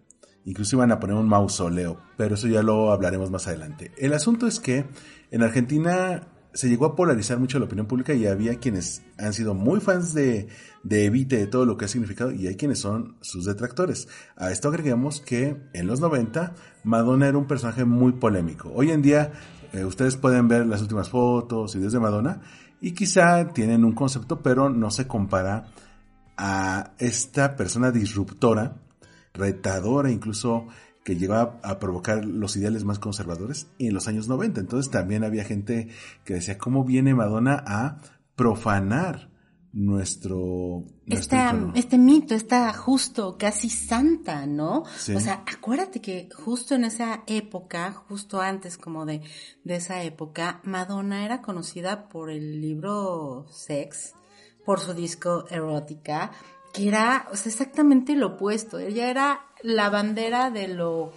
Incluso iban a poner un mausoleo, pero eso ya lo hablaremos más adelante. El asunto es que en Argentina se llegó a polarizar mucho la opinión pública y había quienes han sido muy fans de, de Evite, de todo lo que ha significado, y hay quienes son sus detractores. A esto agregamos que en los 90 Madonna era un personaje muy polémico. Hoy en día eh, ustedes pueden ver las últimas fotos y videos de Madonna y quizá tienen un concepto, pero no se compara a esta persona disruptora, retadora, incluso que llegó a, provocar los ideales más conservadores en los años 90. Entonces también había gente que decía, ¿cómo viene Madonna a profanar nuestro, este mito, está justo casi santa, ¿no? O sea, acuérdate que justo en esa época, justo antes como de, de esa época, Madonna era conocida por el libro Sex, por su disco Erótica, que era exactamente lo opuesto. Ella era la bandera de lo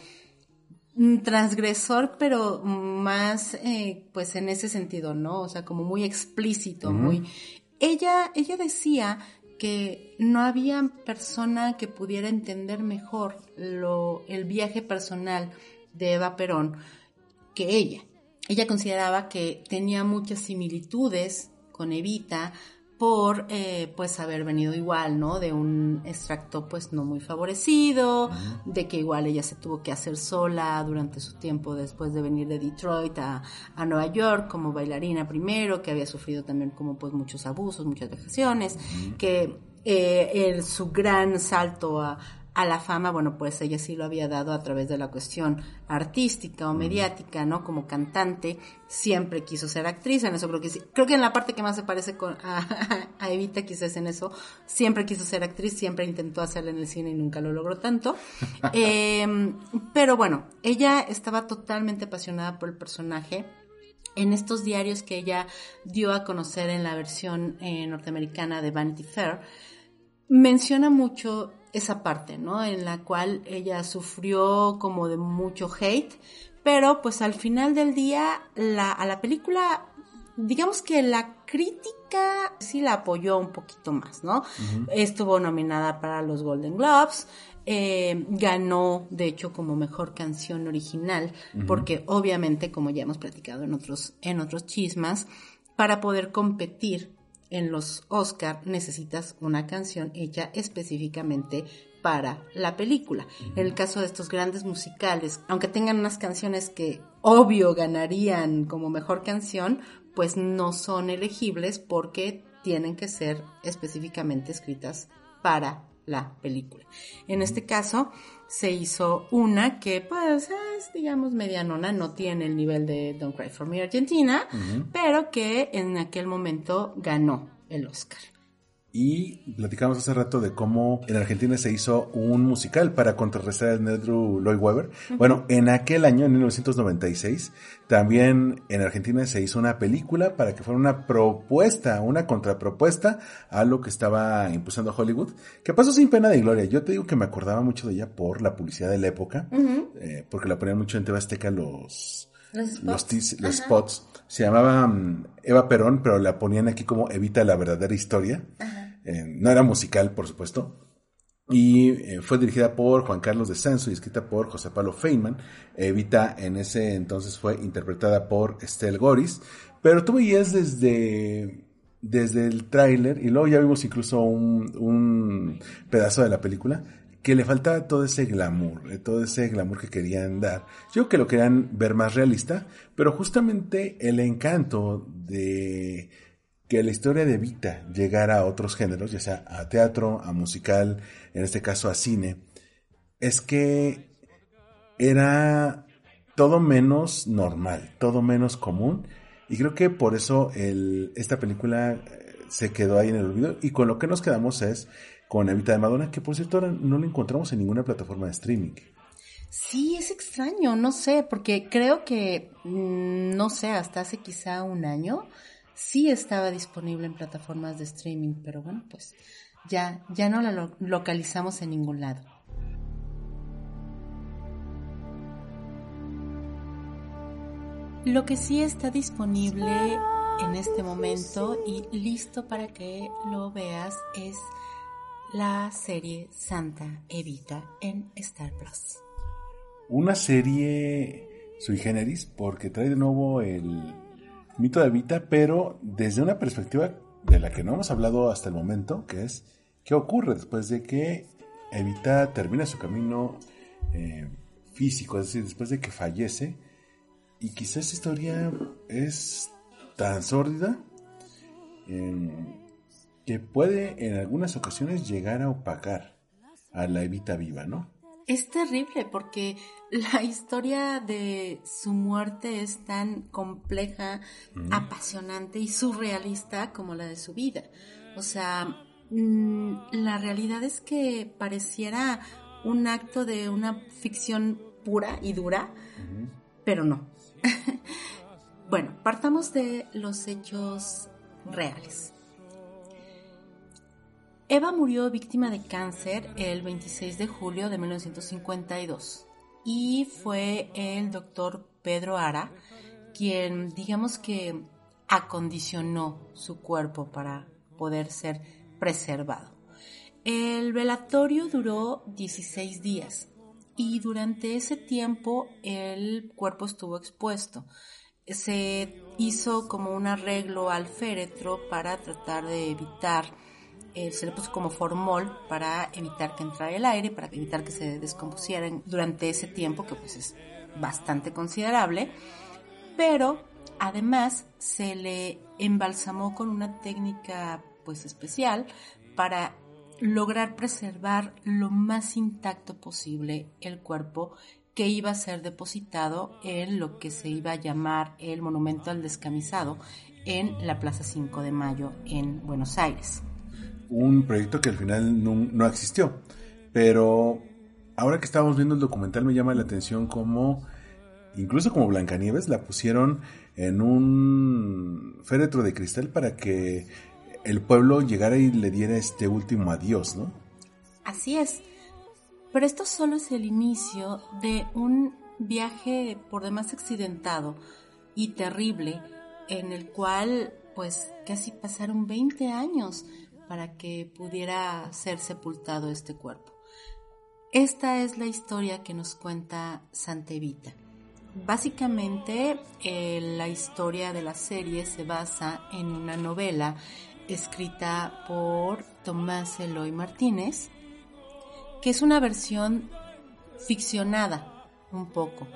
mm, transgresor, pero más, eh, pues en ese sentido, ¿no? O sea, como muy explícito, muy... Ella, ella decía que no había persona que pudiera entender mejor lo, el viaje personal de Eva Perón que ella. Ella consideraba que tenía muchas similitudes con Evita por eh, pues haber venido igual, ¿no? De un extracto pues no muy favorecido, de que igual ella se tuvo que hacer sola durante su tiempo después de venir de Detroit a, a Nueva York como bailarina primero, que había sufrido también como pues muchos abusos, muchas vejaciones, que eh, el, su gran salto a, a la fama, bueno, pues ella sí lo había dado a través de la cuestión artística o mediática, ¿no? Como cantante, siempre quiso ser actriz, en eso creo que sí. Creo que en la parte que más se parece con, a, Evita quizás en eso, siempre quiso ser actriz, siempre intentó hacerlo en el cine y nunca lo logró tanto. Em, pero bueno, ella estaba totalmente apasionada por el personaje en estos diarios que ella dio a conocer en la versión eh, norteamericana de Vanity Fair, menciona mucho esa parte, ¿no? En la cual ella sufrió como de mucho hate, pero pues al final del día la, a la película, digamos que la crítica sí la apoyó un poquito más, ¿no? Estuvo nominada para los Golden Globes, eh, ganó, de hecho, como mejor canción original, porque obviamente, como ya hemos platicado en otros, en otros chismas, para poder competir en los Oscar necesitas una canción hecha específicamente para la película. En el caso de estos grandes musicales, aunque tengan unas canciones que obvio ganarían como mejor canción, pues no son elegibles porque tienen que ser específicamente escritas para la película. En este caso se hizo una que pues es digamos medianona, no tiene el nivel de Don't Cry for Me Argentina, pero que en aquel momento ganó el Oscar. Y platicamos hace rato de cómo en Argentina se hizo un musical para contrarrestar a Andrew Lloyd Webber. Bueno, en aquel año, en 1996, también en Argentina se hizo una película para que fuera una propuesta, una contrapropuesta a lo que estaba impulsando Hollywood, que pasó sin pena de gloria. Yo te digo que me acordaba mucho de ella por la publicidad de la época, eh, porque la ponían mucho en TV Azteca los, los spots. Se llamaba mm, Eva Perón, pero la ponían aquí como Evita la verdadera historia. Eh, no era musical, por supuesto. Y eh, fue dirigida por Juan Carlos de Sanso y escrita por José Pablo Feynman. Evita en ese entonces fue interpretada por Estelle Goris. Pero tú veías desde, desde el tráiler, y luego ya vimos incluso un, un pedazo de la película, que le faltaba todo ese glamour, eh, todo ese glamour que querían dar. Yo creo que lo querían ver más realista, pero justamente el encanto de que la historia de Vita llegara a otros géneros, ya sea a teatro, a musical, en este caso a cine, es que era todo menos normal, todo menos común, y creo que por eso esta película eh, se quedó ahí en el olvido, y con lo que nos quedamos es con Evita de Madonna, que por cierto ahora no la encontramos en ninguna plataforma de streaming. Sí, es extraño, no sé, porque creo que, mm, no sé, hasta hace quizá un año sí estaba disponible en plataformas de streaming, pero bueno, pues ya, ya no la localizamos en ningún lado. Lo que sí está disponible en este momento y listo para que lo veas es la serie Santa Evita en Star Plus. Una serie sui generis porque trae de nuevo el mito de Evita, pero desde una perspectiva de la que no hemos hablado hasta el momento, que es qué ocurre después de que Evita termina su camino eh, físico, es decir, después de que fallece. Y quizás esta historia es tan sórdida. Eh, que puede en algunas ocasiones llegar a opacar a la Evita viva, ¿no? Es terrible porque la historia de su muerte es tan compleja, apasionante y surrealista como la de su vida. O sea, mm, la realidad es que pareciera un acto de una ficción pura y dura, pero no. bueno, partamos de los hechos reales. Eva murió víctima de cáncer el 26 de julio de 1952 y fue el doctor Pedro Ara quien digamos que acondicionó su cuerpo para poder ser preservado. El velatorio duró 16 días y durante ese tiempo el cuerpo estuvo expuesto. Se hizo como un arreglo al féretro para tratar de evitar, eh, se le puso como formol para evitar que entrara el aire, para evitar que se descompusieran durante ese tiempo, que pues es bastante considerable, pero además se le embalsamó con una técnica pues especial para lograr preservar lo más intacto posible el cuerpo que iba a ser depositado en lo que se iba a llamar el Monumento al Descamisado en la Plaza 5 de Mayo en Buenos Aires. Un proyecto que al final no, existió, pero ahora que estábamos viendo el documental me llama la atención cómo, incluso como Blancanieves, la pusieron en un féretro de cristal para que el pueblo llegara y le diera este último adiós, ¿no? Así es. Pero esto solo es el inicio de un viaje por demás accidentado y terrible en el cual pues casi pasaron 20 años para que pudiera ser sepultado este cuerpo. Esta es la historia que nos cuenta Santa Evita. Básicamente eh, la historia de la serie se basa en una novela escrita por Tomás Eloy Martínez, que es una versión ficcionada un poco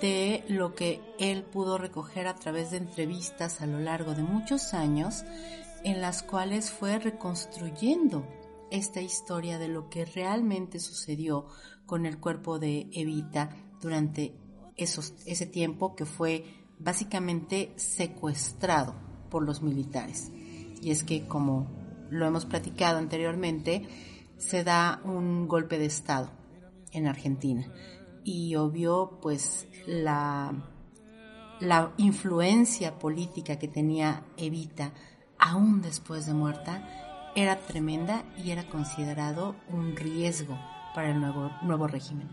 de lo que él pudo recoger a través de entrevistas a lo largo de muchos años en las cuales fue reconstruyendo esta historia de lo que realmente sucedió con el cuerpo de Evita durante esos, ese tiempo que fue básicamente secuestrado por los militares. Y es que, como lo hemos platicado anteriormente, se da un golpe de Estado en Argentina. Y obvio, pues la, la influencia política que tenía Evita, aún después de muerta, era tremenda y era considerado un riesgo para el nuevo, nuevo régimen.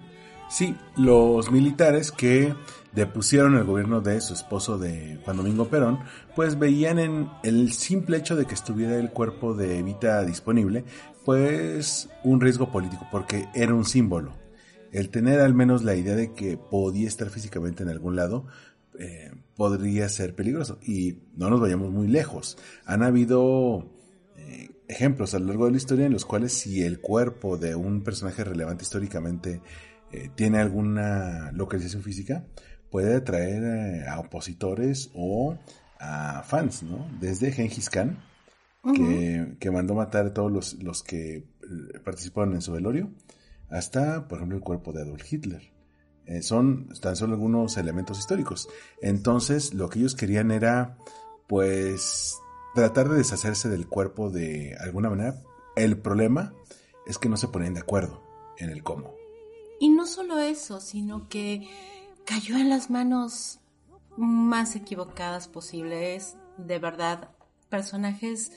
Sí, los militares que depusieron el gobierno de su esposo de Juan Domingo Perón, pues veían en el simple hecho de que estuviera el cuerpo de Evita disponible, pues un riesgo político, porque era un símbolo. El tener al menos la idea de que podía estar físicamente en algún lado, eh, podría ser peligroso. Y no nos vayamos muy lejos. Han habido eh, ejemplos a lo largo de la historia en los cuales si el cuerpo de un personaje relevante históricamente eh, tiene alguna localización física, puede atraer eh, a opositores o a fans, ¿no? Desde Gengis Khan, que, mandó matar a todos los, los que eh, participaron en su velorio, hasta, por ejemplo, el cuerpo de Adolf Hitler. Son tan solo algunos elementos históricos. Entonces, lo que ellos querían era, pues, tratar de deshacerse del cuerpo de alguna manera. El problema es que no se ponían de acuerdo en el cómo. Y no solo eso, sino que cayó en las manos más equivocadas posibles, de verdad, personajes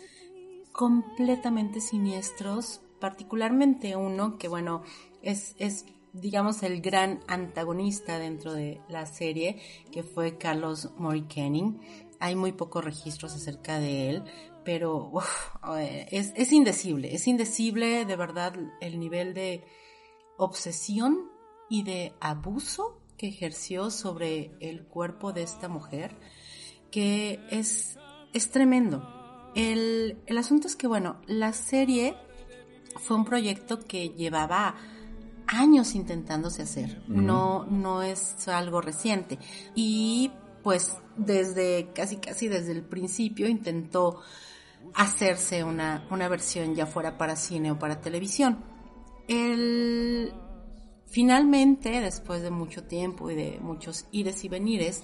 completamente siniestros, particularmente uno que, bueno, es, es digamos, el gran antagonista dentro de la serie, que fue Carlos Morikeni. Hay muy pocos registros acerca de él, pero es, es indecible, es indecible de verdad el nivel de obsesión y de abuso que ejerció sobre el cuerpo de esta mujer, que es, es tremendo. El, asunto es que, bueno, la serie fue un proyecto que llevaba años intentándose hacer, no, no es algo reciente. Y pues desde casi casi desde el principio intentó hacerse una, una versión ya fuera para cine o para televisión. El, finalmente, después de mucho tiempo y de muchos ires y venires,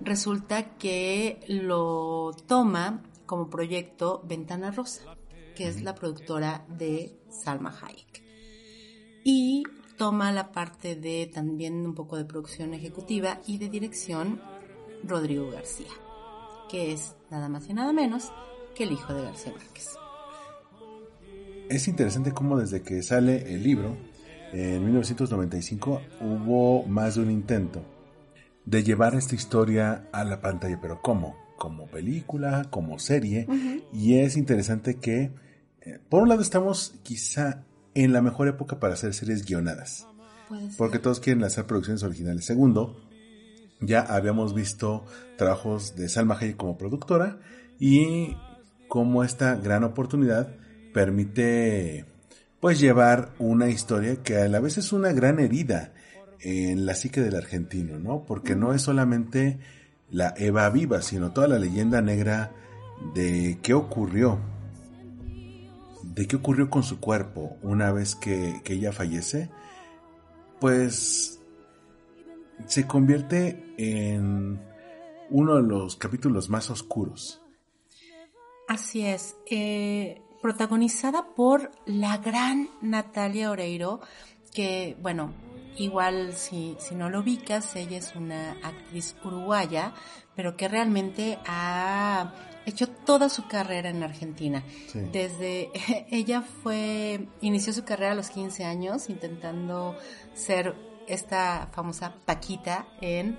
resulta que lo toma como proyecto Ventana Rosa, que es la productora de Salma Hayek. Y toma la parte de también un poco de producción ejecutiva y de dirección Rodrigo García, que es nada más y nada menos que el hijo de García Márquez. Es interesante cómo desde que sale el libro, en 1995 hubo más de un intento de llevar esta historia a la pantalla, pero ¿cómo? Como película, como serie, y es interesante que, eh, por un lado, estamos quizá en la mejor época para hacer series guionadas, porque todos quieren hacer producciones originales. Segundo, ya habíamos visto trabajos de Salma Hayek como productora y como esta gran oportunidad permite pues llevar una historia que a la vez es una gran herida en la psique del argentino, ¿no? Porque no es solamente la Eva viva, sino toda la leyenda negra de qué ocurrió, de qué ocurrió con su cuerpo una vez que, ella fallece, pues se convierte en uno de los capítulos más oscuros. Así es. Eh, protagonizada por la gran Natalia Oreiro, que, bueno, igual si, si no lo ubicas, ella es una actriz uruguaya, pero que realmente ha hecho toda su carrera en Argentina. Desde ella fue inició su carrera a los 15 años intentando ser esta famosa Paquita en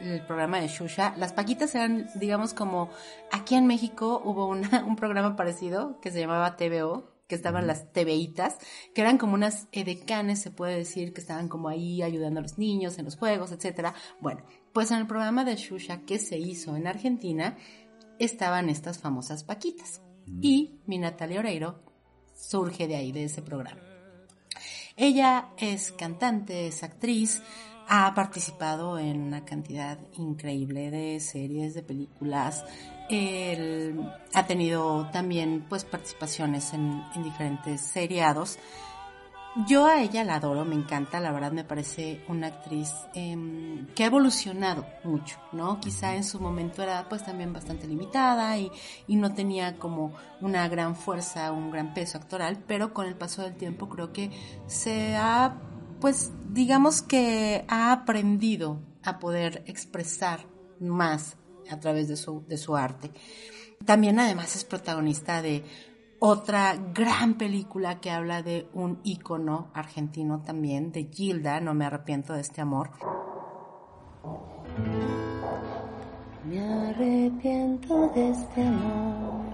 el programa de Shusha. Las Paquitas eran, digamos, como aquí en México hubo un programa parecido que se llamaba TVO, que estaban las TVitas, que eran como unas edecanes, se puede decir, que estaban como ahí ayudando a los niños en los juegos, etcétera. Bueno, pues en el programa de Shusha que se hizo en Argentina, estaban estas famosas Paquitas. Y mi Natalia Oreiro surge de ahí, de ese programa. Ella es cantante, es actriz, ha participado en una cantidad increíble de series, de películas. ha tenido también pues participaciones en, diferentes seriados. Yo a ella la adoro, me encanta, la verdad me parece una actriz em, que ha evolucionado mucho, ¿no? Quizá en su momento era pues también bastante limitada y, y no tenía como una gran fuerza, un gran peso actoral, pero con el paso del tiempo creo que se ha pues digamos que ha aprendido a poder expresar más a través de su, de su arte. También además es protagonista de otra gran película que habla de un ícono argentino también, de Gilda, no me arrepiento de este amor. Me arrepiento de este amor,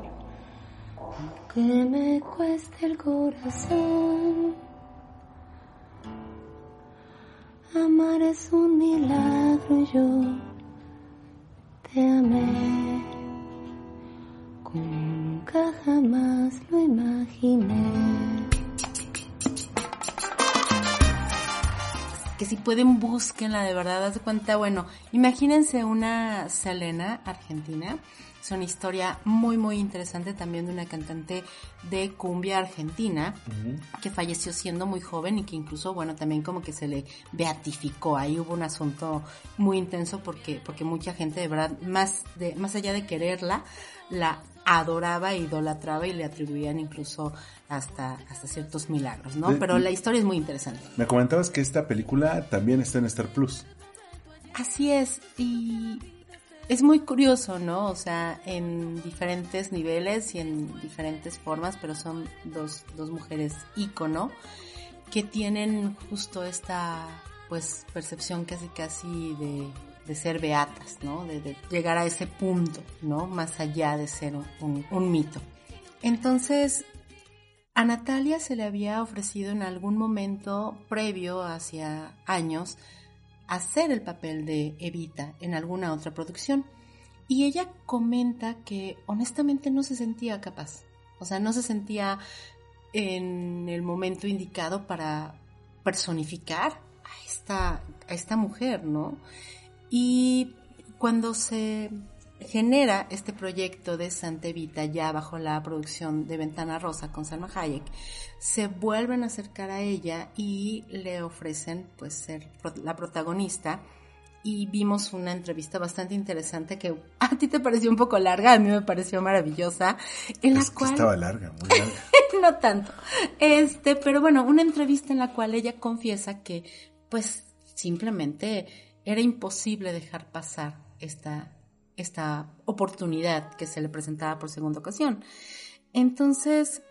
que me cueste el corazón Amar es un milagro y yo te amé. Nunca jamás lo imaginé. Que si pueden búsquenla de verdad, haz de cuenta, bueno, imagínense una Selena argentina es una historia muy, muy interesante también de una cantante de cumbia argentina que falleció siendo muy joven y que incluso, bueno, también como que se le beatificó. Ahí hubo un asunto muy intenso porque, porque mucha gente de verdad, más, de, más allá de quererla, la adoraba, idolatraba y le atribuían incluso hasta, hasta ciertos milagros, ¿no? Pero la historia es muy interesante. Me comentabas que esta película también está en Star Plus. Así es, y es muy curioso, ¿no? O sea, en diferentes niveles y en diferentes formas, pero son dos, dos mujeres ícono que tienen justo esta, pues, percepción casi casi de, de ser beatas, ¿no? De, llegar a ese punto, ¿no? Más allá de ser un, mito. Entonces, a Natalia se le había ofrecido en algún momento previo, hacia años, hacer el papel de Evita en alguna otra producción. Y ella comenta que honestamente no se sentía capaz. O sea, no se sentía en el momento indicado para personificar a esta mujer, ¿no? Y cuando se genera este proyecto de Santa Evita ya bajo la producción de Ventana Rosa con Salma Hayek, se vuelven a acercar a ella y le ofrecen pues ser la protagonista y vimos una entrevista bastante interesante que a ti te pareció un poco larga, a mí me pareció maravillosa, en la cual estaba larga, muy larga. no tanto. Este, pero bueno, una entrevista en la cual ella confiesa que pues simplemente era imposible dejar pasar esta esta oportunidad que se le presentaba por segunda ocasión. Entonces,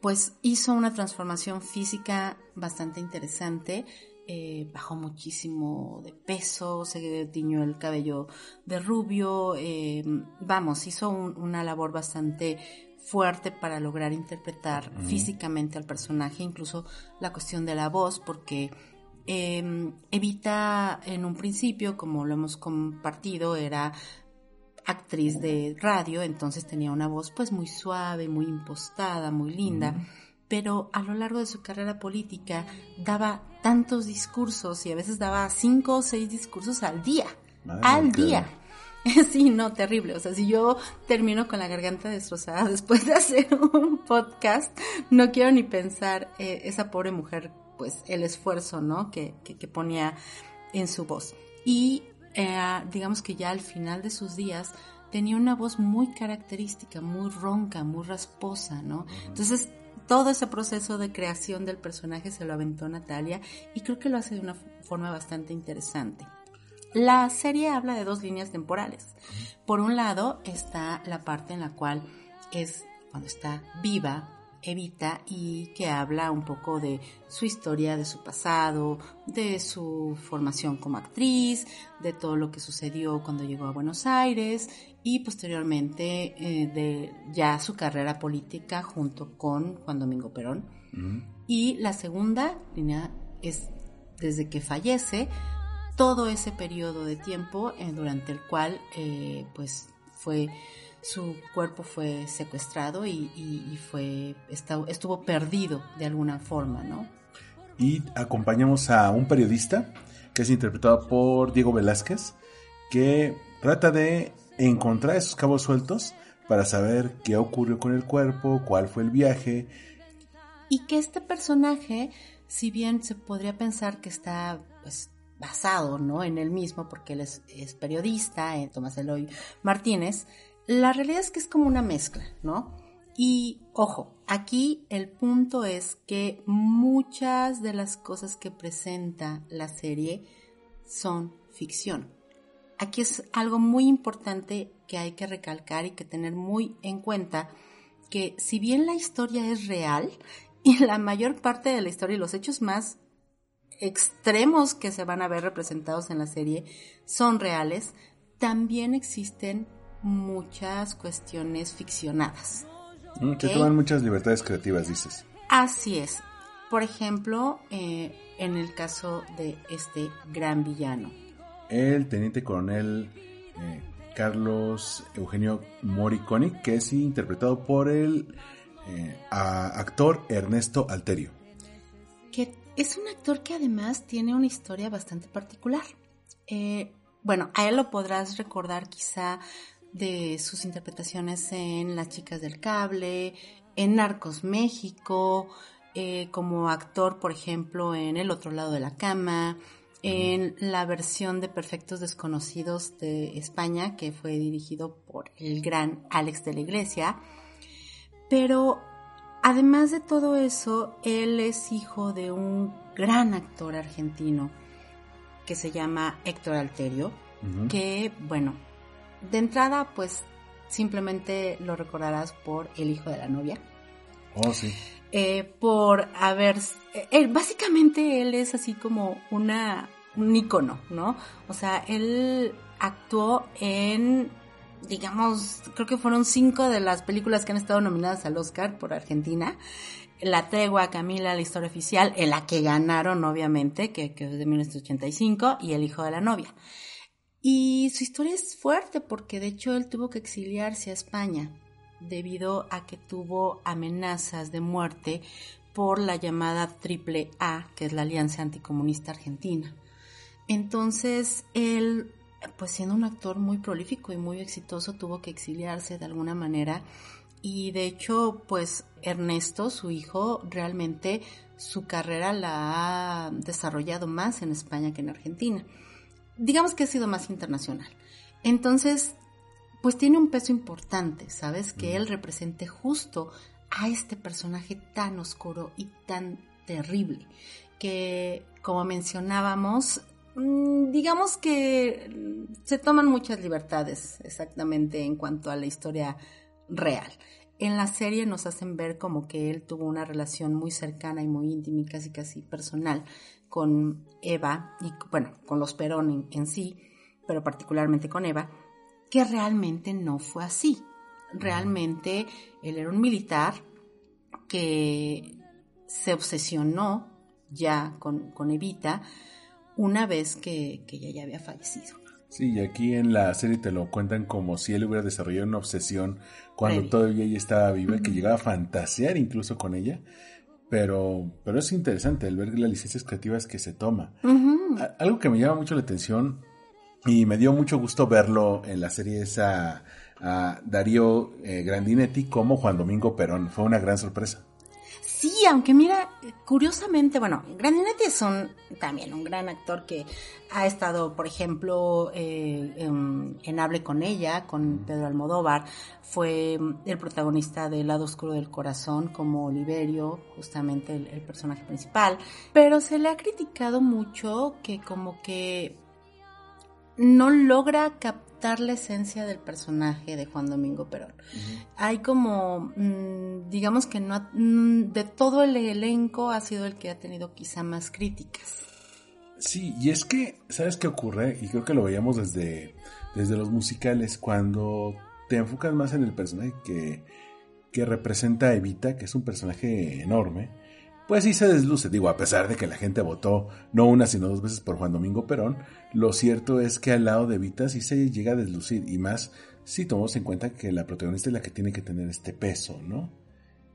pues hizo una transformación física bastante interesante. Eh, bajó muchísimo de peso, se tiñó el cabello de rubio, eh, vamos, hizo una labor bastante fuerte para lograr interpretar físicamente al personaje, incluso la cuestión de la voz, porque em, Evita en un principio, como lo hemos compartido, era actriz de radio, entonces tenía una voz pues muy suave, muy impostada, muy linda, pero a lo largo de su carrera política daba tantos discursos y a veces daba cinco o seis discursos al día, al día. Sí, no, terrible. O sea, si yo termino con la garganta destrozada después de hacer un podcast, no quiero ni pensar eh, esa pobre mujer, pues el esfuerzo, ¿no? Que, que, que ponía en su voz. Y eh, digamos que ya al final de sus días tenía una voz muy característica, muy ronca, muy rasposa, ¿no? Entonces, todo ese proceso de creación del personaje se lo aventó Natalia y creo que lo hace de una forma bastante interesante. La serie habla de dos líneas temporales. Por un lado está la parte en la cual es cuando está viva Evita y que habla un poco de su historia, de su pasado, de su formación como actriz, de todo lo que sucedió cuando llegó a Buenos Aires y posteriormente eh, de ya su carrera política junto con Juan Domingo Perón. Y la segunda línea es desde que fallece, todo ese periodo de tiempo eh, durante el cual eh, pues fue su cuerpo fue secuestrado y, fue estuvo perdido de alguna forma, ¿no? Y acompañamos a un periodista que es interpretado por Diego Velázquez, que trata de encontrar esos cabos sueltos para saber qué ocurrió con el cuerpo, cuál fue el viaje. Y que este personaje, si bien se podría pensar que está pues basado ¿no? en él mismo, porque él es, periodista, eh, Tomás Eloy Martínez, la realidad es que es como una mezcla, ¿no? Y ojo, aquí el punto es que muchas de las cosas que presenta la serie son ficción. Aquí es algo muy importante que hay que recalcar y que tener muy en cuenta que si bien la historia es real y la mayor parte de la historia y los hechos más extremos que se van a ver representados en la serie son reales, también existen muchas cuestiones ficcionadas. Mm, que toman muchas libertades creativas, dices. Así es. Por ejemplo, eh, en el caso de este gran villano. El teniente coronel eh, Carlos Eugenio Moriconi, que es interpretado por el eh, actor Ernesto Alterio. Que es un actor que además tiene una historia bastante particular. bueno, a él lo podrás recordar quizá de sus interpretaciones en Las chicas del cable, en Narcos México, eh, como actor, por ejemplo, en El otro lado de la cama, en la versión de Perfectos Desconocidos de España, que fue dirigido por el gran Alex de la Iglesia. Pero además de todo eso, él es hijo de un gran actor argentino que se llama Héctor Alterio, que, bueno, de entrada, pues simplemente lo recordarás por el hijo de la novia. Oh, sí. Eh, por haber, eh, básicamente él es así como una, un ícono, ¿no? O sea, él actuó en, digamos, creo que fueron cinco de las películas que han estado nominadas al Oscar por Argentina. La Tregua, Camila, La Historia Oficial, en la que ganaron, obviamente, que, que es de 1985, y El Hijo de la Novia. Y su historia es fuerte porque de hecho él tuvo que exiliarse a España debido a que tuvo amenazas de muerte por la llamada Triple A, que es la Alianza Anticomunista Argentina. Entonces él, pues siendo un actor muy prolífico y muy exitoso, tuvo que exiliarse de alguna manera y de hecho, pues Ernesto, su hijo, realmente su carrera la ha desarrollado más en España que en Argentina digamos que ha sido más internacional. Entonces, pues tiene un peso importante, ¿sabes? Que él represente justo a este personaje tan oscuro y tan terrible, que como mencionábamos, mm, digamos que se toman muchas libertades exactamente en cuanto a la historia real. en la serie nos hacen ver como que él tuvo una relación muy cercana y muy íntima y casi casi personal con Eva y bueno, con los Perón en, en sí, pero particularmente con Eva, que realmente no fue así. Realmente él era un militar que se obsesionó ya con, con Evita una vez que, que ella ya había fallecido. Sí, y aquí en la serie te lo cuentan como si él hubiera desarrollado una obsesión cuando Previa. todavía ella estaba viva, que llegaba a fantasear incluso con ella. Pero, pero es interesante el ver las licencias creativas que se toma. Algo que me llama mucho la atención y me dio mucho gusto verlo en la serie es a, a Darío eh, Grandinetti como Juan Domingo Perón. Fue una gran sorpresa. Sí, aunque mira, curiosamente, bueno, Grandinetti es un, también un gran actor que ha estado, por ejemplo, eh, en, en Hable con ella, con Pedro Almodóvar, fue mm, el protagonista de El lado oscuro del corazón como Oliverio, justamente el, el personaje principal, pero se le ha criticado mucho que como que no logra captar la esencia del personaje de Juan Domingo Perón hay como, mm, digamos que no, ha- mm, de todo el elenco ha sido el que ha tenido quizá más críticas. Sí, y es que, ¿sabes qué ocurre? Y creo que lo veíamos desde, desde los musicales, cuando te enfocas más en el personaje que, que representa a Evita, que es un personaje enorme, pues sí se desluce. Digo, a pesar de que la gente votó no una, sino dos veces por Juan Domingo Perón, lo cierto es que al lado de Evita sí se llega a deslucir, y más si tomamos en cuenta que la protagonista es la que tiene que tener este peso, ¿no?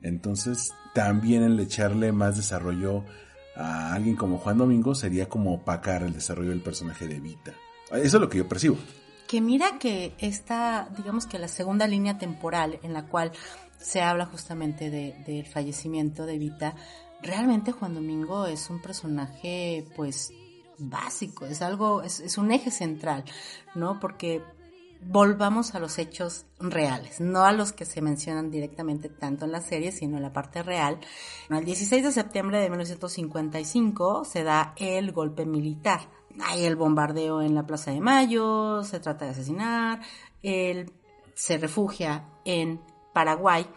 Entonces, también el echarle más desarrollo a alguien como Juan Domingo sería como opacar el desarrollo del personaje de Vita. Eso es lo que yo percibo. Que mira que esta, digamos que la segunda línea temporal en la cual se habla justamente de- del fallecimiento de Vita, realmente Juan Domingo es un personaje pues básico, es algo, es, es un eje central, ¿no? Porque volvamos a los hechos reales, no a los que se mencionan directamente tanto en la serie, sino en la parte real. El 16 de septiembre de 1955 se da el golpe militar. Hay el bombardeo en la Plaza de Mayo, se trata de asesinar, él se refugia en Paraguay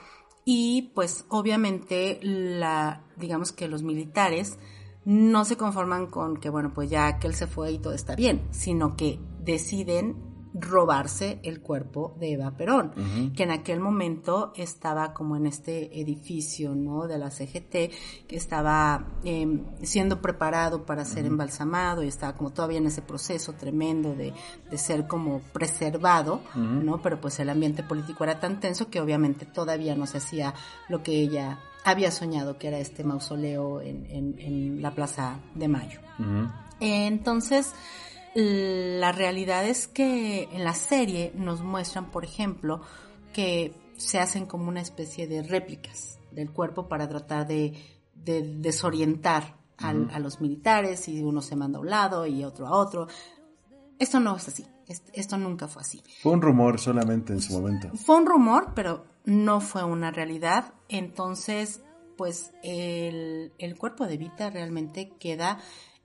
y pues obviamente la digamos que los militares no se conforman con que bueno pues ya que él se fue y todo está bien, sino que deciden robarse el cuerpo de Eva Perón, que en aquel momento estaba como en este edificio, ¿no? De la CGT, que estaba eh, siendo preparado para ser embalsamado y estaba como todavía en ese proceso tremendo de, de ser como preservado, ¿no? Pero pues el ambiente político era tan tenso que obviamente todavía no se hacía lo que ella había soñado, que era este mausoleo en, en- en la Plaza de Mayo. Entonces, la realidad es que en la serie nos muestran, por ejemplo, que se hacen como una especie de réplicas del cuerpo para tratar de, de desorientar al- a los militares y uno se manda a un lado y otro a otro. Esto no es así, est- esto nunca fue así. Fue un rumor solamente en su momento. Fue un rumor, pero no fue una realidad. Entonces, pues el, el cuerpo de Vita realmente queda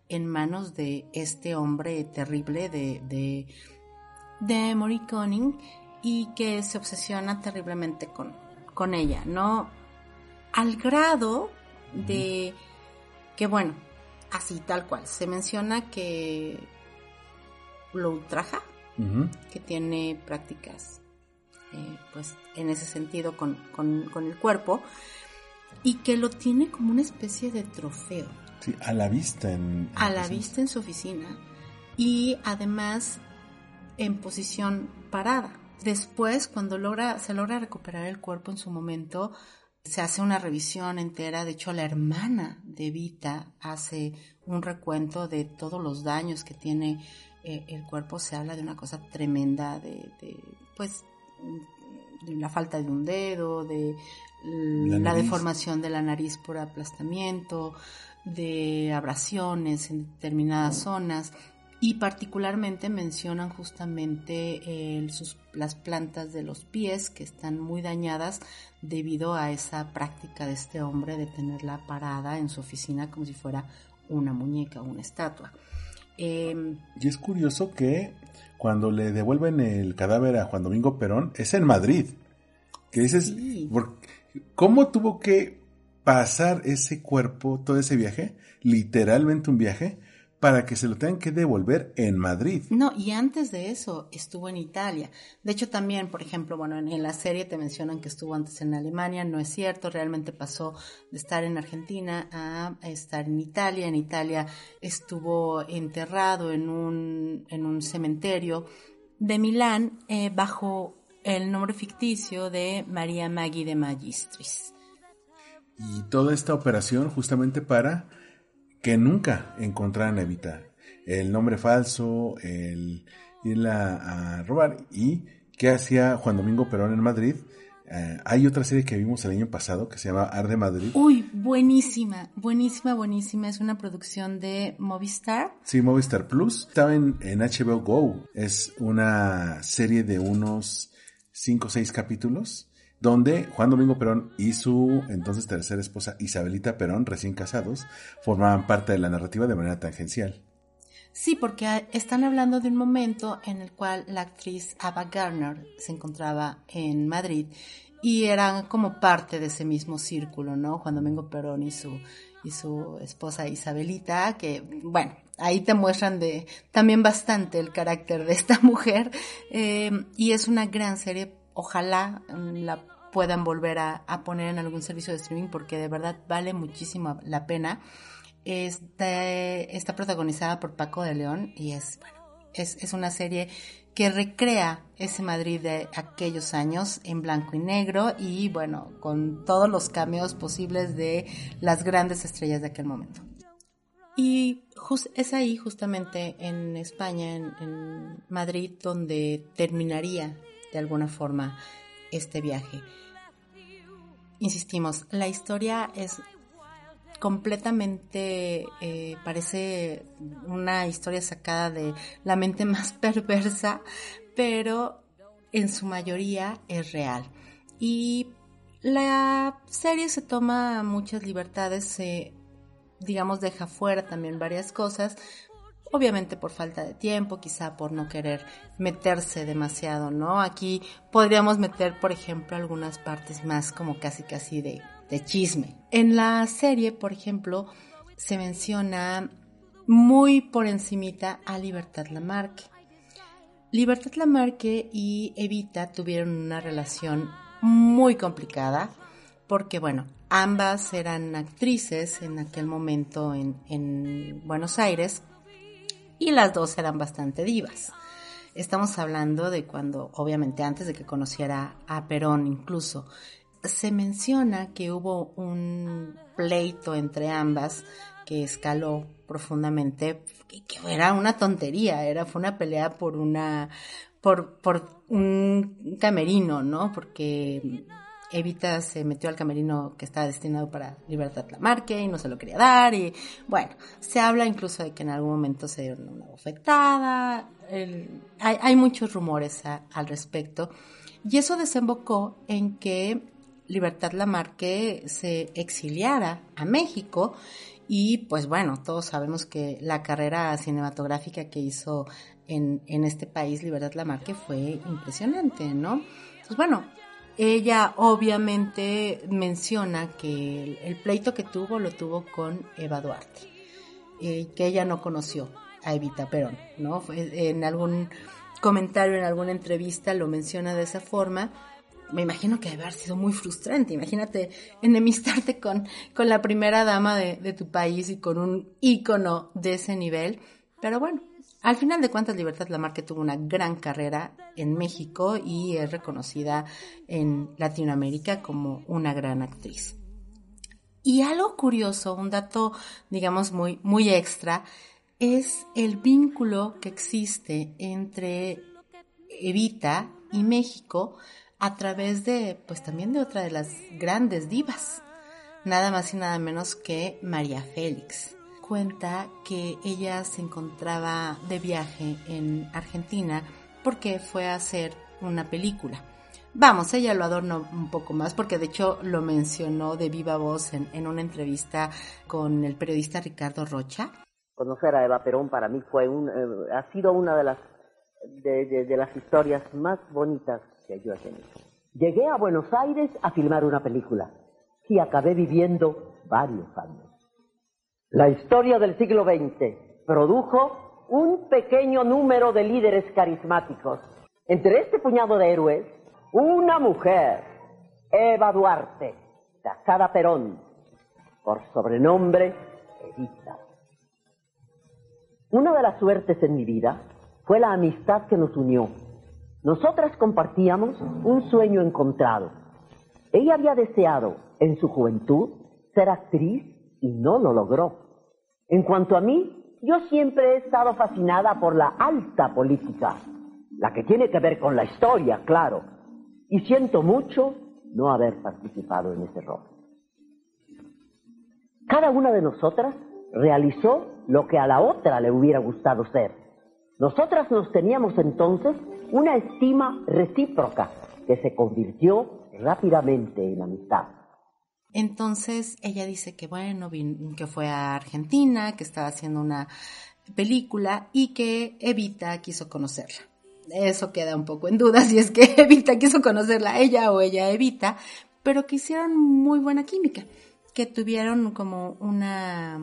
en manos de este hombre terrible de, de, de Mori Conning y que se obsesiona terriblemente con, con ella, ¿no? Al grado de que, bueno, así tal cual, se menciona que lo ultraja, que tiene prácticas eh, pues en ese sentido con, con- con el cuerpo y que lo tiene como una especie de trofeo Sí, a la vista. En, a la vista en su oficina y además en posición parada. Después, cuando logra, se logra recuperar el cuerpo en su momento, se hace una revisión entera. De hecho, la hermana de Vita hace un recuento de todos los daños que tiene eh, el cuerpo. Se habla de una cosa tremenda, de, de, pues, de la falta de un dedo, de La deformación de la nariz por aplastamiento, de abrasiones en determinadas zonas. Y particularmente mencionan justamente el- sus- las plantas de los pies que están muy dañadas debido a esa práctica de este hombre de tenerla parada en su oficina como si fuera una muñeca o una estatua. Em, Y es curioso que cuando le devuelven el cadáver a Juan Domingo Perón es en Madrid. Que dices, ¿cómo tuvo que pasar ese cuerpo, todo ese viaje, literalmente un viaje, para que se lo tengan que devolver en Madrid. No, y antes de eso estuvo en Italia. De hecho, también, por ejemplo, bueno, en, la serie te mencionan que estuvo antes en Alemania, no es cierto, realmente pasó de estar en Argentina a estar en Italia. En Italia estuvo enterrado en un, en un cementerio de Milán eh, bajo el nombre ficticio de María Maggi de Magistris. Y toda esta operación justamente para que nunca encontraran a Evita. El nombre falso, el irla a robar. ¿Y qué hacía Juan Domingo Perón en Madrid? Eh, hay otra serie que vimos el año pasado que se llama Arde Madrid. Uy, buenísima, buenísima, buenísima. Es una producción de Movistar. Sí, Movistar Plus. Estaba en, en HBO Go. Es una serie de unos 5 o 6 capítulos donde Juan Domingo Perón y su entonces tercera esposa Isabelita Perón, recién casados, formaban parte de la narrativa de manera tangencial. Sí, porque están hablando de un momento en el cual la actriz Ava Gardner se encontraba en Madrid y eran como parte de ese mismo círculo, ¿no? Juan Domingo Perón y su, y su esposa Isabelita, que, bueno, ahí te muestran de también bastante el carácter de esta mujer eh, y es una gran serie ojalá mm, la puedan volver a, poner en algún servicio de streaming porque de verdad vale muchísimo la pena. está protagonizada por Paco de León y es, es una serie que recrea ese Madrid de aquellos años en blanco y negro y bueno, con todos los cambios posibles de las grandes estrellas de aquel momento. Y es ahí justamente en España, en Madrid, donde terminaría de alguna forma este viaje. Insistimos, la historia es completamente, eh, parece una historia sacada de la mente más perversa, pero en su mayoría es real. Y la serie se toma muchas libertades, se, digamos, deja fuera también varias cosas, obviamente por falta de tiempo, quizá por no querer meterse demasiado, ¿no? Aquí podríamos meter, por ejemplo, algunas partes más como casi casi de, de chisme. En la serie, por ejemplo, se menciona muy por encimita a Libertad Lamarque. Libertad Lamarque y Evita tuvieron una relación muy complicada porque, bueno, ambas eran actrices en aquel momento en, en Buenos Aires y las dos eran bastante divas. Estamos hablando de cuando, obviamente antes de que conociera a Perón incluso, se menciona que hubo un pleito entre ambas que escaló profundamente, que, era una tontería, era, fue una pelea por una, por, por un camerino, ¿no? Porque Evita se metió al camerino que estaba destinado para Libertad Lamarque y no se lo quería dar y bueno, se habla incluso de que en algún momento se dio una bofetada, hay, muchos rumores al respecto y eso desembocó en que Libertad Lamarque se exiliara a México y pues bueno, todos sabemos que la carrera cinematográfica que hizo en, en este país Libertad Lamarque fue impresionante, ¿no? Pues bueno, ella obviamente menciona que el, pleito que tuvo lo tuvo con Eva Duarte, eh, que ella no conoció a Evita Perón, ¿no? En algún comentario, en alguna entrevista lo menciona de esa forma. Me imagino que debe haber sido muy frustrante. Imagínate enemistarte con, con la primera dama de, de tu país y con un ícono de ese nivel. Pero bueno, al final de cuentas, Libertad Lamarque tuvo una gran carrera en México y es reconocida en Latinoamérica como una gran actriz. Y algo curioso, un dato, digamos, muy, muy extra, es el vínculo que existe entre Evita y México a través de, pues también de otra de las grandes divas, nada más y nada menos que María Félix cuenta que ella se encontraba de viaje en Argentina porque fue a hacer una película. Vamos, ella lo adornó un poco más porque de hecho lo mencionó de viva voz en, una entrevista con el periodista Ricardo Rocha. Conocer a Eva Perón para mí fue un, eh, ha sido una de las, de, las historias más bonitas que yo he tenido. Llegué a Buenos Aires a filmar una película y acabé viviendo varios años. La historia del siglo XX produjo un pequeño número de líderes carismáticos. Entre este puñado de héroes, una mujer, Eva Duarte, casada Perón, por sobrenombre Evita. Una de las suertes en mi vida fue la amistad que nos unió. Nosotras compartíamos un sueño encontrado. Ella había deseado en su juventud ser actriz y no lo logró. En cuanto a mí, yo siempre he estado fascinada por la alta política, la que tiene que ver con la historia, claro, y siento mucho no haber participado en ese rol. Cada una de nosotras realizó lo que a la otra le hubiera gustado ser. Nosotras nos teníamos entonces una estima recíproca que se convirtió rápidamente en amistad. Entonces ella dice que bueno, que fue a Argentina, que estaba haciendo una película y que Evita quiso conocerla. Eso queda un poco en duda si es que Evita quiso conocerla ella o ella Evita, pero que hicieron muy buena química, que tuvieron como una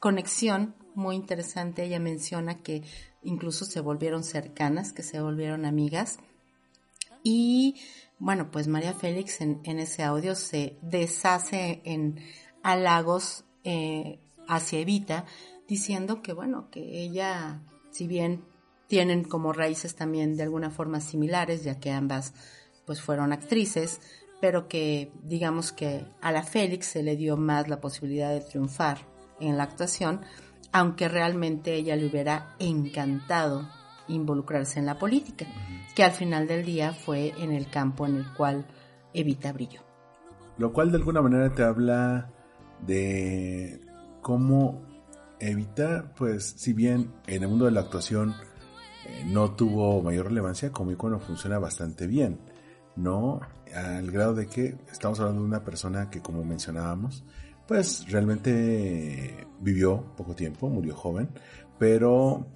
conexión muy interesante. Ella menciona que incluso se volvieron cercanas, que se volvieron amigas. Y bueno, pues María Félix en, ese audio se deshace en halagos eh, hacia Evita, diciendo que bueno, que ella, si bien tienen como raíces también de alguna forma similares, ya que ambas pues fueron actrices, pero que digamos que a la Félix se le dio más la posibilidad de triunfar en la actuación, aunque realmente ella le hubiera encantado involucrarse en la política, que al final del día fue en el campo en el cual Evita brilló. Lo cual de alguna manera te habla de cómo Evita, pues si bien en el mundo de la actuación eh, no tuvo mayor relevancia, como icono funciona bastante bien, ¿no? Al grado de que estamos hablando de una persona que como mencionábamos, pues realmente vivió poco tiempo, murió joven, pero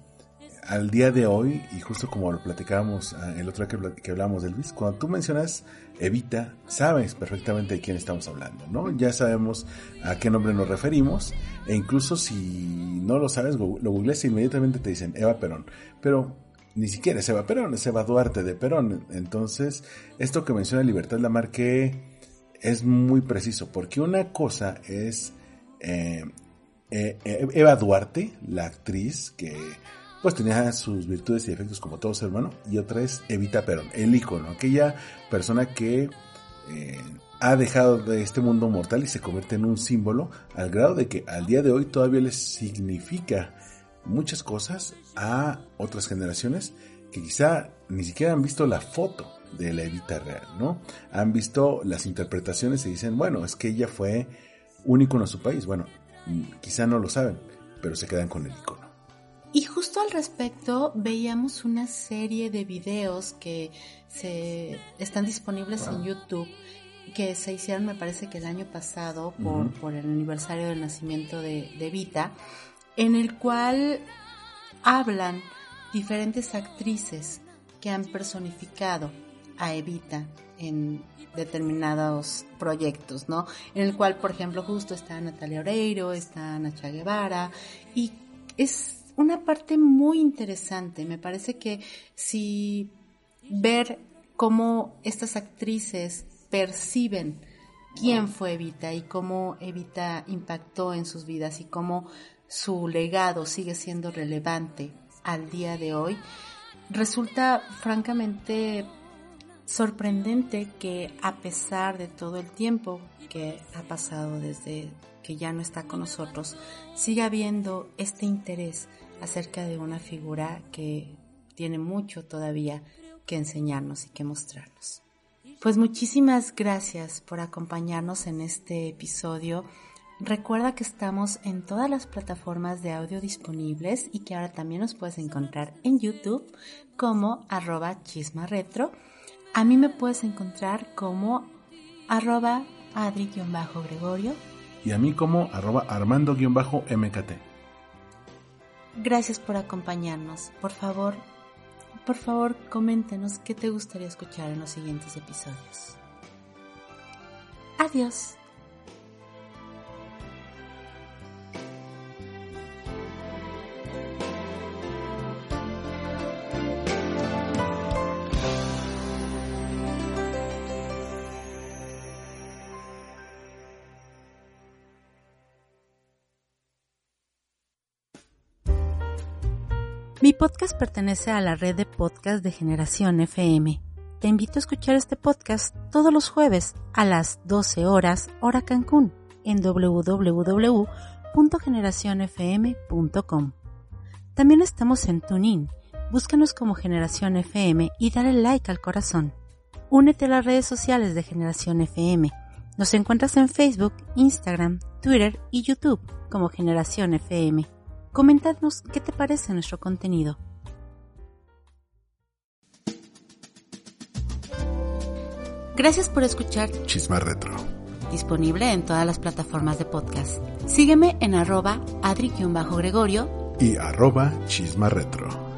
al día de hoy, y justo como lo platicábamos ah, el otro día que, hablábamos de Luis, cuando tú mencionas Evita, sabes perfectamente de quién estamos hablando, ¿no? Ya sabemos a qué nombre nos referimos, e incluso si no lo sabes, lo googleas e inmediatamente te dicen Eva Perón. Pero ni siquiera es Eva Perón, es Eva Duarte de Perón. Entonces, esto que menciona Libertad Lamarque es muy preciso, porque una cosa es eh, eh, Eva Duarte, la actriz que pues tenía sus virtudes y defectos como todo ser humano, y otra es Evita Perón, el ícono, aquella persona que eh, ha dejado de este mundo mortal y se convierte en un símbolo al grado de que al día de hoy todavía les significa muchas cosas a otras generaciones que quizá ni siquiera han visto la foto de la Evita real, ¿no? Han visto las interpretaciones y dicen, bueno, es que ella fue un icono en su país. Bueno, quizá no lo saben, pero se quedan con el icono. Y justo al respecto veíamos una serie de videos que se están disponibles en YouTube que se hicieron me parece que el año pasado por, por el aniversario del nacimiento de, de Vita, en el cual hablan diferentes actrices que han personificado a Evita en determinados proyectos, ¿no? En el cual, por ejemplo, justo está Natalia Oreiro, está Nacha Guevara, y es una parte muy interesante. Me parece que si ver cómo estas actrices perciben quién fue Evita y cómo Evita impactó en sus vidas y cómo su legado sigue siendo relevante al día de hoy, resulta francamente sorprendente que a pesar de todo el tiempo que ha pasado desde que ya no está con nosotros, siga habiendo este interés acerca de una figura que tiene mucho todavía que enseñarnos y que mostrarnos. Pues muchísimas gracias por acompañarnos en este episodio. Recuerda que estamos en todas las plataformas de audio disponibles y que ahora también nos puedes encontrar en YouTube como arroba chismarretro. A mí me puedes encontrar como arroba adri-gregorio. Y a mí como arroba armando-mkt. Gracias por acompañarnos. Por favor, Por favor, coméntanos qué te gustaría escuchar en los siguientes episodios. Adiós. Mi podcast pertenece a la red de podcast de Generación FM. Te invito a escuchar este podcast todos los jueves a las 12 horas hora Cancún en www.generacionfm.com. También estamos en TuneIn. Búscanos como Generación FM y dale like al corazón. Únete a las redes sociales de Generación FM. Nos encuentras en Facebook, Instagram, Twitter y YouTube como Generación FM. Comentadnos qué te parece nuestro contenido. Gracias por escuchar Chisma Retro. Disponible en todas las plataformas de podcast. Sígueme en arroba adri-gregorio y arroba Chisma Retro.